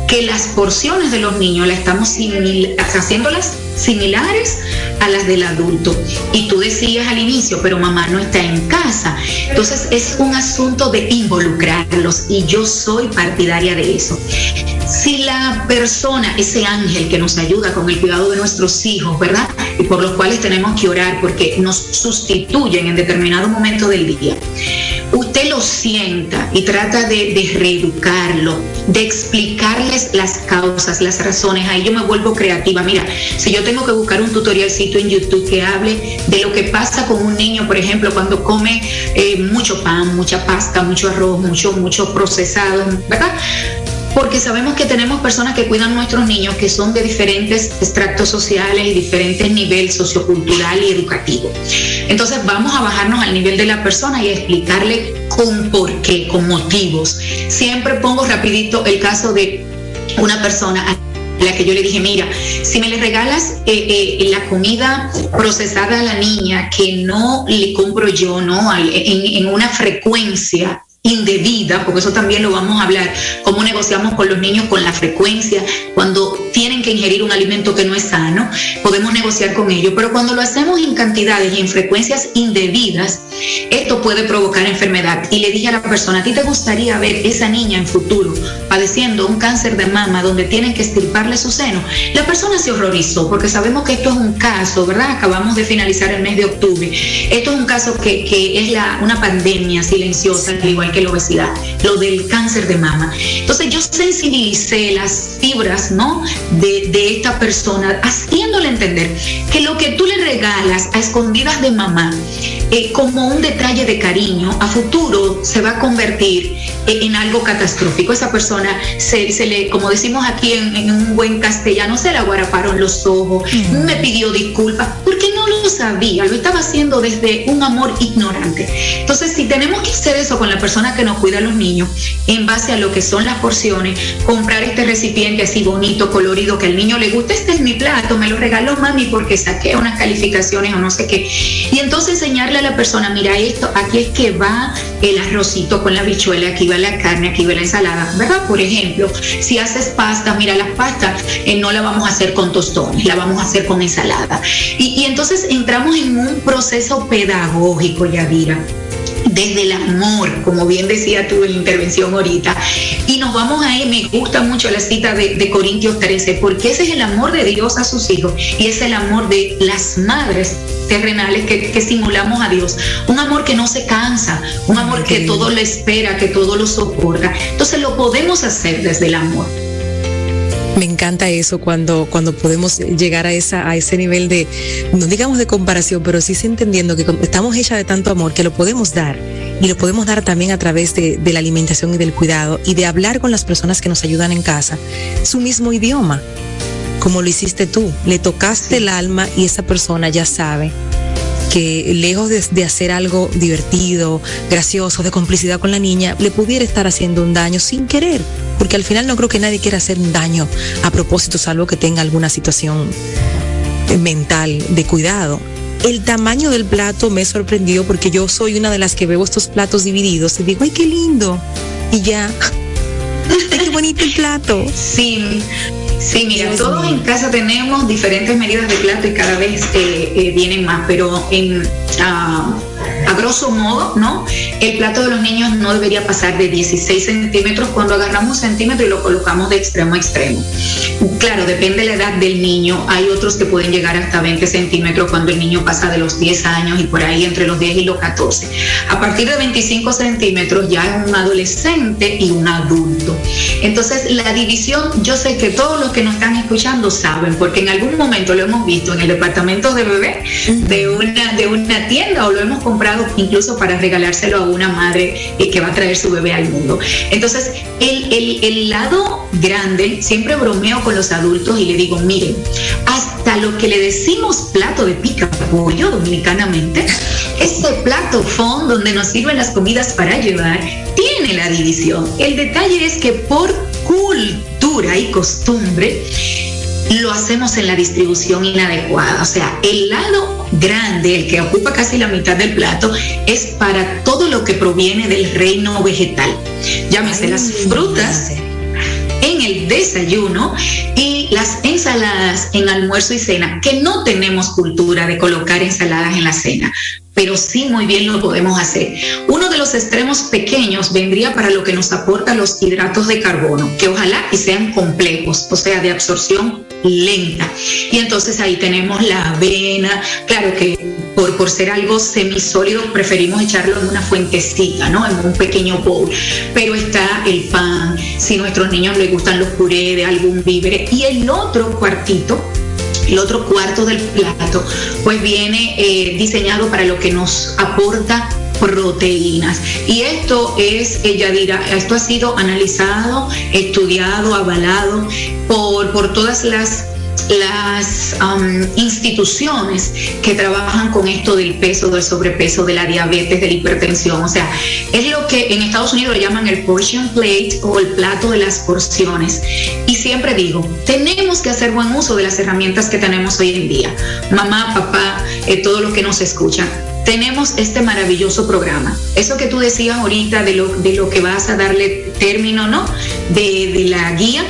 que las porciones de los niños las estamos haciéndolas similares a las del adulto. Y tú decías al inicio, pero mamá no está en casa. Entonces es un asunto de involucrarlos y yo soy partidaria de eso. Si la persona, ese ángel que nos ayuda con el cuidado de nuestros hijos, ¿verdad? Y por los cuales tenemos que orar porque nos sustituyen en determinado momento del día usted lo sienta y trata de, reeducarlo, de explicarles las causas, las razones, ahí yo me vuelvo creativa. Mira, si yo tengo que buscar un tutorialcito en YouTube que hable de lo que pasa con un niño, por ejemplo, cuando come eh, mucho pan, mucha pasta, mucho arroz, mucho, mucho procesado, ¿verdad? porque sabemos que tenemos personas que cuidan a nuestros niños que son de diferentes extractos sociales y diferentes niveles sociocultural y educativo. Entonces vamos a bajarnos al nivel de la persona y explicarle con por qué, con motivos. Siempre pongo rapidito el caso de una persona a la que yo le dije, mira, si me le regalas eh, eh, la comida procesada a la niña que no le compro yo, ¿no? En, en una frecuencia indebida, porque eso también lo vamos a hablar, cómo negociamos con los niños con la frecuencia, cuando tienen que ingerir un alimento que no es sano, podemos negociar con ellos, pero cuando lo hacemos en cantidades y en frecuencias indebidas, esto puede provocar enfermedad. Y le dije a la persona, ¿a ti te gustaría ver esa niña en futuro padeciendo un cáncer de mama donde tienen que estirparle su seno? La persona se horrorizó porque sabemos que esto es un caso, ¿verdad? Acabamos de finalizar el mes de octubre. Esto es un caso que, que es la, una pandemia silenciosa, al igual que la obesidad, lo del cáncer de mama. Entonces yo sensibilicé las fibras, ¿no? De, de esta persona, haciéndole entender que lo que tú le regalas a escondidas de mamá, eh, como un detalle de cariño, a futuro se va a convertir eh, en algo catastrófico. Esa persona se, se le, como decimos aquí en, en, un buen castellano, se le aguaraparon los ojos, mm. me pidió disculpas, porque no lo sabía, lo estaba haciendo desde un amor ignorante. Entonces, si tenemos que hacer eso con la persona que nos cuida a los niños, en base a lo que son las porciones, comprar este recipiente así bonito, colorido, que al niño le gusta, este es mi plato, me lo regaló mami porque saqué unas calificaciones o no sé qué. Y entonces enseñarle a la persona, mira esto, aquí es que va el arrocito con la bichuela, aquí va la carne, aquí va la ensalada, ¿verdad? Por ejemplo, si haces pasta, mira las pastas, eh, no la vamos a hacer con tostones, la vamos a hacer con ensalada. Y, y entonces entramos en un proceso pedagógico, Yadira desde el amor, como bien decía tú en la intervención ahorita. Y nos vamos a ir, me gusta mucho la cita de, de, Corintios 13, porque ese es el amor de Dios a sus hijos y es el amor de las madres terrenales que, que simulamos a Dios. Un amor que no se cansa, un amor que todo lo espera, que todo lo soporta. Entonces lo podemos hacer desde el amor. Me encanta eso cuando, cuando podemos llegar a, esa, a ese nivel de, no digamos de comparación, pero sí entendiendo que estamos hechas de tanto amor que lo podemos dar. Y lo podemos dar también a través de, de la alimentación y del cuidado y de hablar con las personas que nos ayudan en casa. Su mismo idioma, como lo hiciste tú. Le tocaste el alma y esa persona ya sabe que lejos de, hacer algo divertido, gracioso, de complicidad con la niña, le pudiera estar haciendo un daño sin querer. Porque al final no creo que nadie quiera hacer un daño a propósito, salvo que tenga alguna situación mental de cuidado. El tamaño del plato me sorprendió porque yo soy una de las que veo estos platos divididos y digo, ay, qué lindo. Y ya, ay, qué bonito el plato. Sí, Sí, mira, todos en casa tenemos diferentes medidas de plato y cada vez eh, eh, vienen más, pero en, uh, a grosso modo, ¿no? El plato de los niños no debería pasar de 16 centímetros cuando agarramos un centímetro y lo colocamos de extremo a extremo. Claro, depende de la edad del niño. Hay otros que pueden llegar hasta 20 centímetros cuando el niño pasa de los 10 años y por ahí entre los 10 y los 14. A partir de 25 centímetros ya es un adolescente y un adulto. Entonces, la división, yo sé que todos los que nos están escuchando saben, porque en algún momento lo hemos visto en el departamento de bebé de una, de una tienda o lo hemos incluso para regalárselo a una madre eh, que va a traer su bebé al mundo. Entonces, el, lado grande, siempre bromeo con los adultos y le digo, miren, hasta lo que le decimos plato de pica pollo dominicanamente, ese plato fond donde nos sirven las comidas para llevar, tiene la división. El detalle es que por cultura y costumbre, lo hacemos en la distribución inadecuada. O sea, el lado grande, el que ocupa casi la mitad del plato, es para todo lo que proviene del reino vegetal. Llámese las frutas en el desayuno y las ensaladas en almuerzo y cena, que no tenemos cultura de colocar ensaladas en la cena pero sí muy bien lo podemos hacer. Uno de los extremos pequeños vendría para lo que nos aporta los hidratos de carbono, que ojalá y sean complejos, o sea, de absorción lenta. Y entonces ahí tenemos la avena, claro que por, por ser algo semisólido preferimos echarlo en una fuentecita, ¿no? En un pequeño bowl. Pero está el pan, si nuestros niños les gustan los purés de algún víver. Y el otro cuartito el otro cuarto del plato, pues viene eh, diseñado para lo que nos aporta proteínas. Y esto es, ella dirá, esto ha sido analizado, estudiado, avalado por, por todas las las um, instituciones que trabajan con esto del peso, del sobrepeso, de la diabetes, de la hipertensión. O sea, es lo que en Estados Unidos le llaman el portion plate o el plato de las porciones. Y siempre digo, tenemos que hacer buen uso de las herramientas que tenemos hoy en día. Mamá, papá, eh, todos los que nos escuchan tenemos este maravilloso programa. Eso que tú decías ahorita de lo, de lo que vas a darle término, ¿no? De, de la guía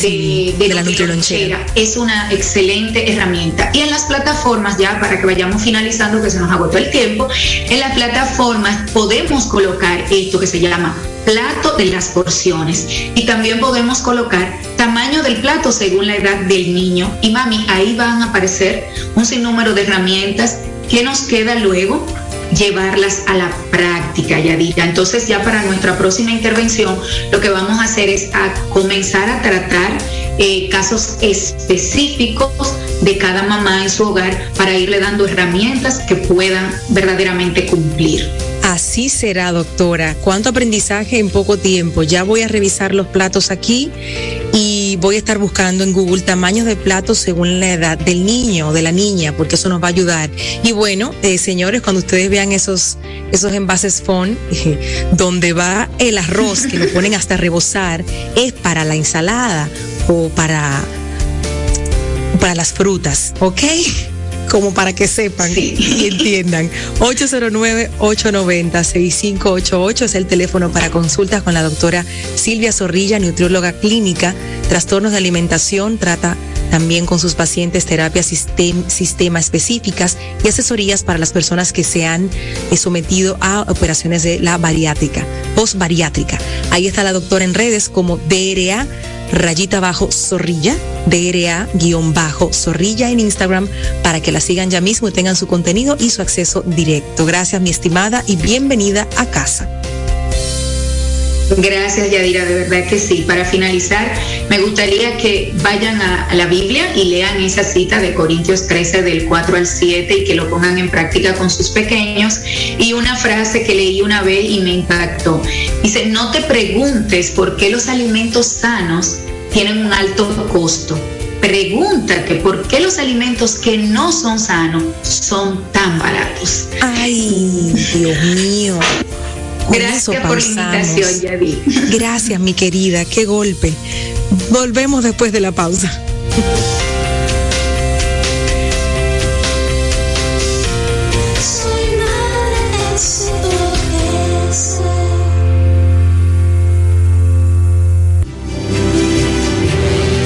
de, de, la Nutrilonchera. Es una excelente herramienta. Y en las plataformas, ya para que vayamos finalizando, que se nos agotó el tiempo, en las plataformas podemos colocar esto que se llama plato de las porciones. Y también podemos colocar tamaño del plato según la edad del niño. Y mami, ahí van a aparecer un sinnúmero de herramientas que nos queda luego llevarlas a la práctica, Yadira. Entonces ya para nuestra próxima intervención lo que vamos a hacer es a comenzar a tratar eh, casos específicos de cada mamá en su hogar para irle dando herramientas que puedan verdaderamente cumplir. Así será, doctora. Cuánto aprendizaje en poco tiempo. Ya voy a revisar los platos aquí voy a estar buscando en Google tamaños de platos según la edad del niño o de la niña, porque eso nos va a ayudar. Y bueno, eh, señores, cuando ustedes vean esos, esos envases FON, donde va el arroz, que lo ponen hasta rebosar, es para la ensalada o para, para las frutas, ¿ok? Como para que sepan y entiendan. 809-890-6588 es el teléfono para consultas con la doctora Silvia Zorrilla, nutrióloga clínica, trastornos de alimentación, trata también con sus pacientes terapias sistema, específicas y asesorías para las personas que se han eh, sometido a operaciones de la bariátrica, post-bariátrica. Ahí está la doctora en redes como DRA rayita bajo zorrilla, DRA guion bajo zorrilla en Instagram para que la sigan ya mismo y tengan su contenido y su acceso directo. Gracias mi estimada y bienvenida a casa. Gracias, Yadira, de verdad que sí. Para finalizar, me gustaría que vayan a, la Biblia y lean esa cita de Corintios 13 del 4 al 7 y que lo pongan en práctica con sus pequeños. Y una frase que leí una vez y me impactó. Dice, no te preguntes por qué los alimentos sanos tienen un alto costo. Pregúntate por qué los alimentos que no son sanos son tan baratos. Ay, Dios mío. Gracias por la invitación. Gracias, mi querida. Qué golpe. Volvemos después de la pausa.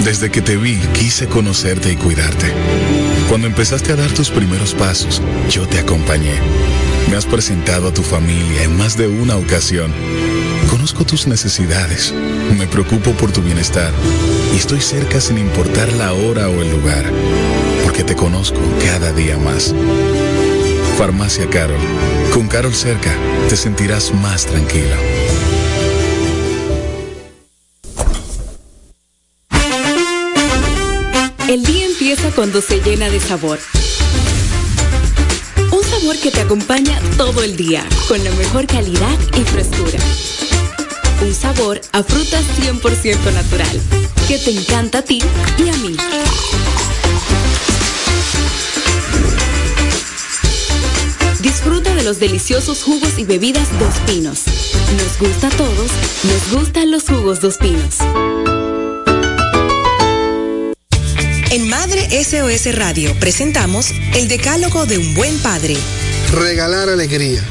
Desde que te vi, quise conocerte y cuidarte. Cuando empezaste a dar tus primeros pasos, yo te acompañé. Me has presentado a tu familia en más de una ocasión. Conozco tus necesidades, me preocupo por tu bienestar y estoy cerca sin importar la hora o el lugar, porque te conozco cada día más. Farmacia Carol. Con Carol cerca, te sentirás más tranquilo. El día empieza cuando se llena de sabor. Sabor que te acompaña todo el día, con la mejor calidad y frescura. Un sabor a fruta 100% natural, que te encanta a ti y a mí. Disfruta de los deliciosos jugos y bebidas Dos Pinos. Nos gusta a todos, nos gustan los jugos Dos Pinos. En Madre SOS Radio presentamos El Decálogo de un Buen Padre. Regalar alegría.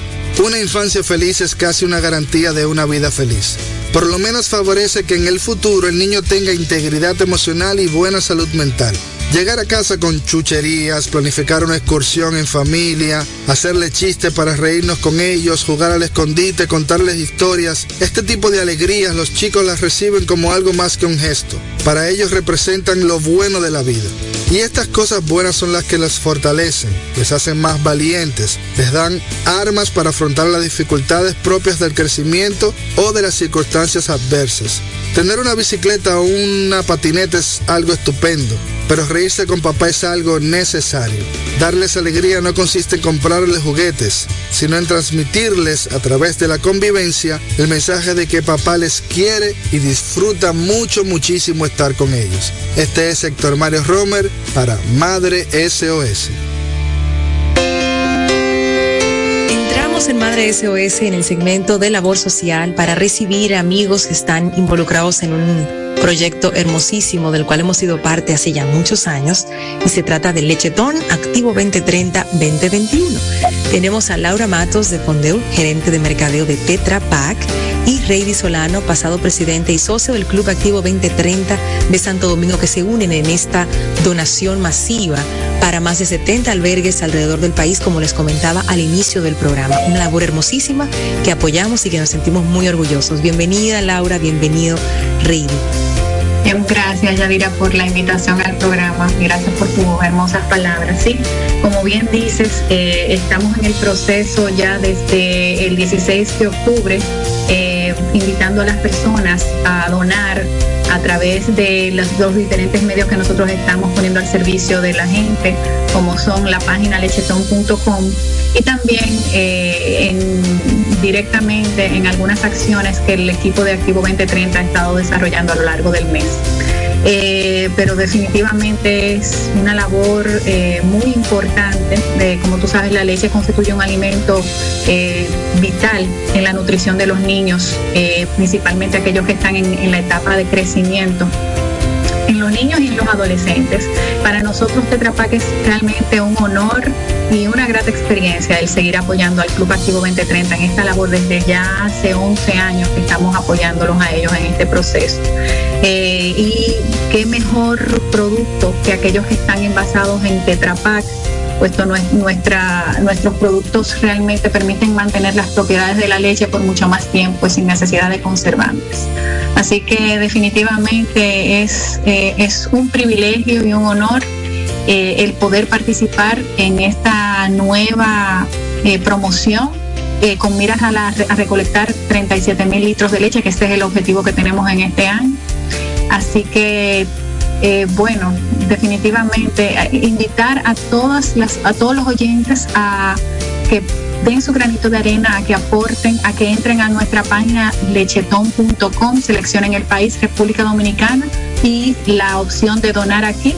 Una infancia feliz es casi una garantía de una vida feliz. Por lo menos favorece que en el futuro el niño tenga integridad emocional y buena salud mental. Llegar a casa con chucherías, planificar una excursión en familia, hacerle chistes para reírnos con ellos, jugar al escondite, contarles historias. Este tipo de alegrías los chicos las reciben como algo más que un gesto. Para ellos representan lo bueno de la vida. Y estas cosas buenas son las que les fortalecen, les hacen más valientes, les dan armas para afrontar las dificultades propias del crecimiento o de las circunstancias adversas. Tener una bicicleta o una patineta es algo estupendo, pero reírse con papá es algo necesario. Darles alegría no consiste en comprarles juguetes, sino en transmitirles a través de la convivencia el mensaje de que papá les quiere y disfruta mucho, muchísimo estar con ellos. Este es Héctor Mario Romer para Madre SOS. Entramos en Madre SOS en el segmento de labor social para recibir amigos que están involucrados en un proyecto hermosísimo del cual hemos sido parte hace ya muchos años y se trata del Lechetón Activo 2030-2021. Tenemos a Laura Matos de Fondeu, gerente de mercadeo de Tetra Pak, y Reidy Solano, pasado presidente y socio del Club Activo 2030 de Santo Domingo, que se unen en esta donación masiva para más de 70 albergues alrededor del país, como les comentaba al inicio del programa. Una labor hermosísima que apoyamos y que nos sentimos muy orgullosos. Bienvenida Laura, bienvenido Reidy. Gracias, Yadira, por la invitación al programa. Gracias por tus hermosas palabras. Sí, como bien dices, eh, estamos en el proceso ya desde el 16 de octubre, eh, invitando a las personas a donar a través de los dos diferentes medios que nosotros estamos poniendo al servicio de la gente, como son la página lecheton.com y también eh, en, directamente en algunas acciones que el equipo de Activo 2030 ha estado desarrollando a lo largo del mes. Eh, pero definitivamente es una labor eh, muy importante. como tú sabes, la leche constituye un alimento vital en la nutrición de los niños, principalmente aquellos que están en la etapa de crecimiento en los niños y en los adolescentes. Para nosotros Tetra Pak es realmente un honor y una grata experiencia el seguir apoyando al Club Activo 2030 en esta labor desde ya hace 11 años que estamos apoyándolos a ellos en este proceso. Eh, y qué mejor producto que aquellos que están envasados en Tetra Pak puesto nuestra, nuestros productos realmente permiten mantener las propiedades de la leche por mucho más tiempo y sin necesidad de conservantes. Así que definitivamente es, eh, es un privilegio y un honor eh, el poder participar en esta nueva eh, promoción con miras a, a recolectar 37 mil litros de leche, que este es el objetivo que tenemos en este año. Así que eh, bueno, definitivamente eh, invitar a todas las, a todos los oyentes a que den su granito de arena, a que aporten, a que entren a nuestra página lecheton.com, seleccionen el país República Dominicana y la opción de donar aquí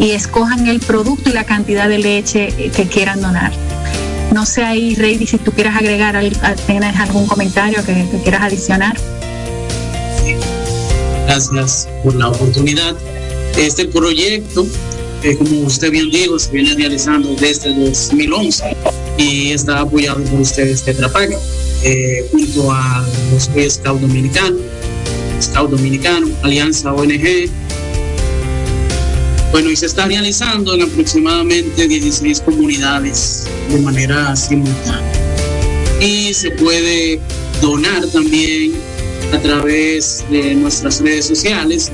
y escojan el producto y la cantidad de leche que quieran donar. No sé ahí, Reidy, si tú quieras agregar, tienes algún comentario que, que quieras adicionar. Gracias por la oportunidad. Este proyecto, eh, como usted bien dijo, se viene realizando desde 2011 y está apoyado por ustedes Tetra Pak, eh, junto a los Boy Scout Dominicano, Scout Dominicano, Alianza ONG. Bueno, y se está realizando en aproximadamente 16 comunidades de manera simultánea. Y se puede donar también a través de nuestras redes sociales,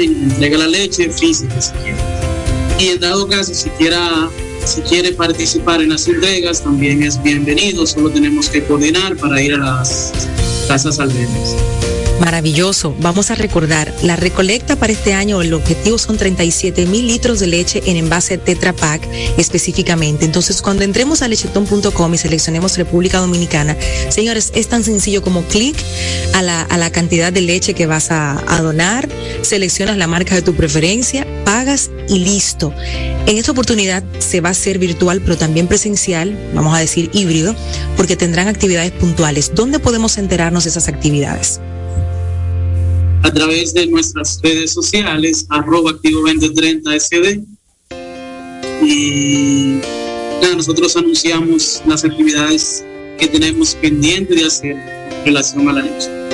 y entrega la leche física si quiere. Y en dado caso, si, quiera, si quiere participar en las entregas, también es bienvenido, solo tenemos que coordinar para ir a las casas albergues. Maravilloso. Vamos a recordar, la recolecta para este año, el objetivo son 37 mil litros de leche en envase Tetra Pak específicamente. Entonces, cuando entremos a lecheton.com y seleccionemos República Dominicana, señores, es tan sencillo como clic a la, a la cantidad de leche que vas a, a donar, seleccionas la marca de tu preferencia, pagas y listo. En esta oportunidad se va a hacer virtual, pero también presencial, vamos a decir híbrido, porque tendrán actividades puntuales. ¿Dónde podemos enterarnos de esas actividades? A través de nuestras redes sociales, arroba activo 2030 SD. Y nosotros anunciamos las actividades que tenemos pendiente de hacer en relación a la leche.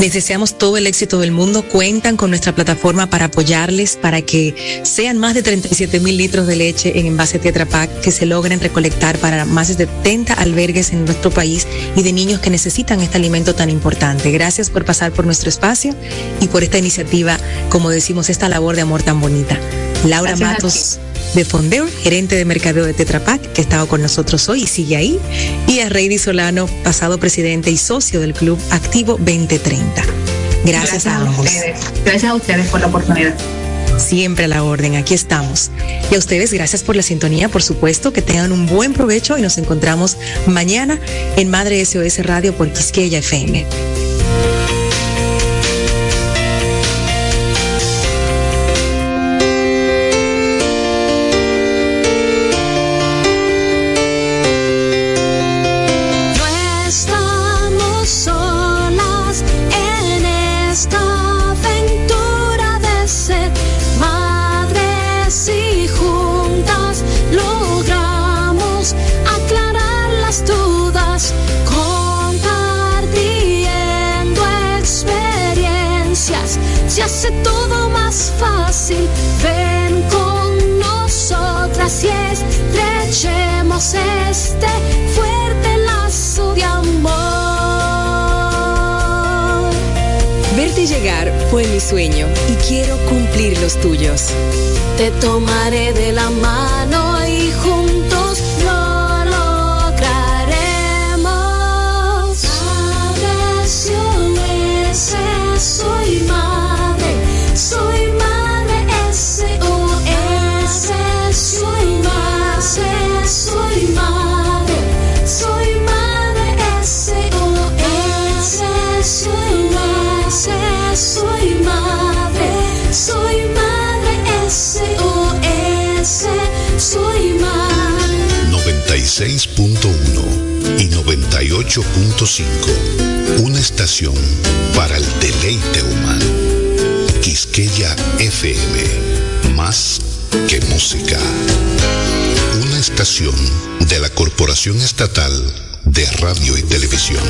Les deseamos todo el éxito del mundo. Cuentan con nuestra plataforma para apoyarles, para que sean más de 37 mil litros de leche en envase Tetra Pak que se logren recolectar para más de 70 albergues en nuestro país y de niños que necesitan este alimento tan importante. Gracias por pasar por nuestro espacio y por esta iniciativa, como decimos, esta labor de amor tan bonita. Laura Matos de Fondeur, gerente de mercadeo de Tetra Pak, que ha estado con nosotros hoy y sigue ahí, y a Reidy Solano, pasado presidente y socio del Club Activo 2030. Gracias, a, ambos. Gracias a ustedes por la oportunidad. Siempre a la orden, aquí estamos. Y a ustedes, gracias por la sintonía, por supuesto, que tengan un buen provecho y nos encontramos mañana en Madre SOS Radio por Quisqueya FM. fue mi sueño y quiero cumplir los tuyos. Te tomaré de la mano y juntos soy más. 96.1 y 98.5. Una estación para el deleite humano. Quisqueya FM. Más que música. Una estación de la Corporación Estatal de Radio y Televisión.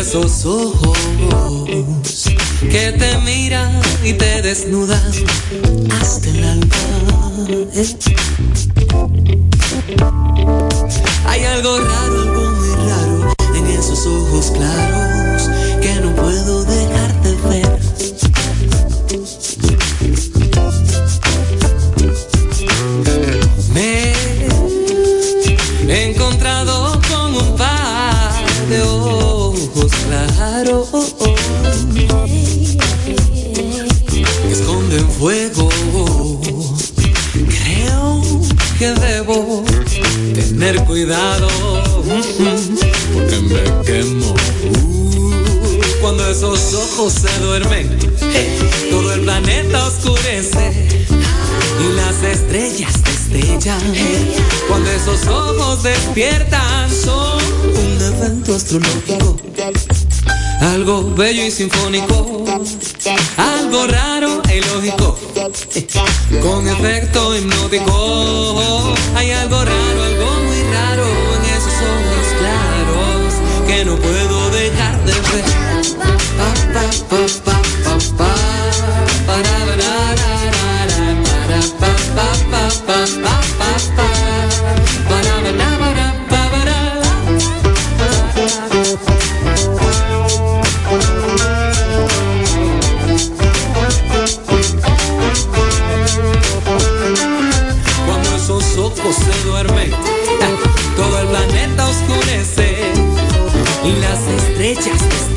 esos ojos que te miran y te desnudan hasta el alma. Hay algo raro, algo muy raro en esos ojos claros tener cuidado porque me quemo. Uh, Cuando esos ojos se duermen, todo el planeta oscurece y las estrellas destellan. Cuando esos ojos despiertan, son un evento astrológico. Algo bello y sinfónico, algo raro e ilógico, con efecto hipnótico. Hay algo raro, algo no puedo dejar de ver.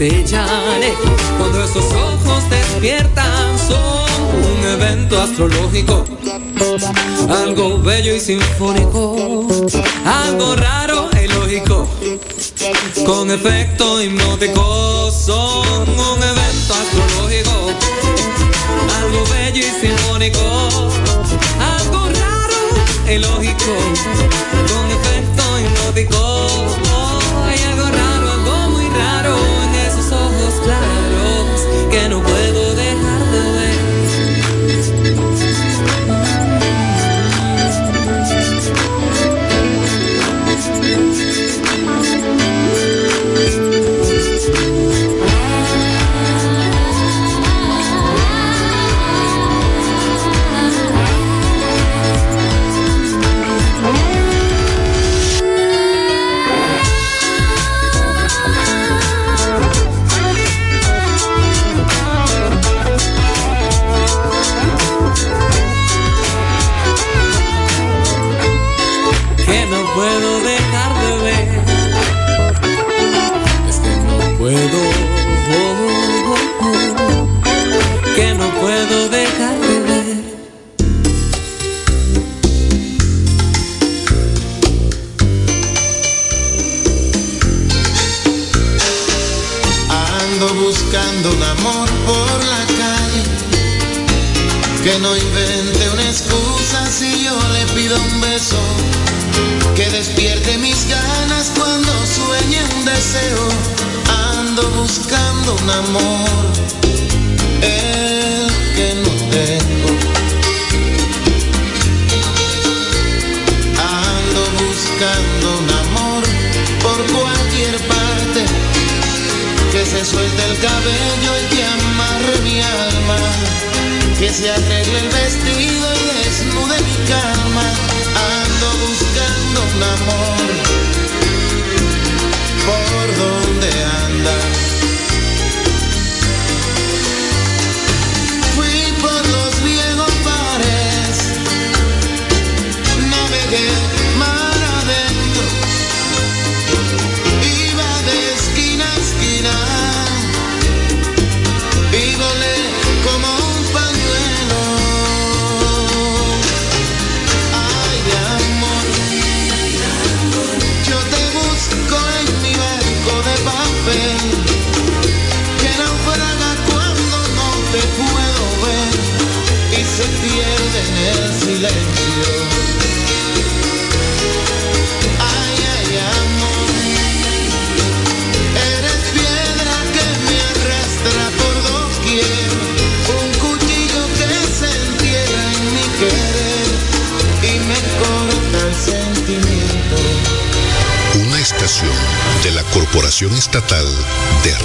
Cuando esos ojos despiertan, son un evento astrológico, algo bello y sinfónico, algo raro e ilógico, con efecto hipnótico, son un evento astrológico, algo bello y sinfónico, algo raro e ilógico, con efecto hipnótico. Que no invente una excusa si yo le pido un beso que despierte mis ganas cuando sueñe un deseo. Ando buscando un amor el que no tengo. Ando buscando un amor por cualquier parte que se suelte el cabello y que se arregle el vestido y desnude mi calma.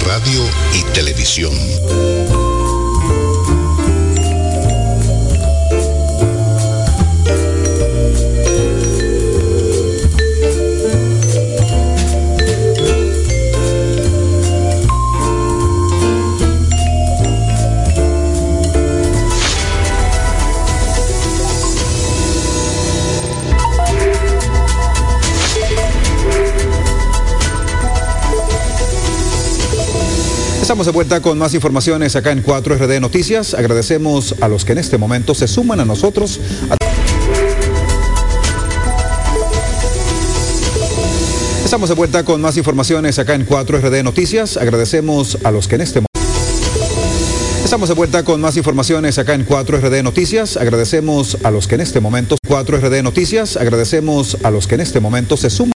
Radio y Televisión. Estamos de vuelta con más informaciones acá en 4RD Noticias. Agradecemos a los que en este momento se suman a nosotros. Estamos de vuelta con más informaciones acá en 4RD Noticias. Agradecemos a los que en este momento... Estamos de vuelta con más informaciones acá en 4RD Noticias. Agradecemos a los que en este momento 4RD Noticias. Agradecemos a los que en este momento se. Se suman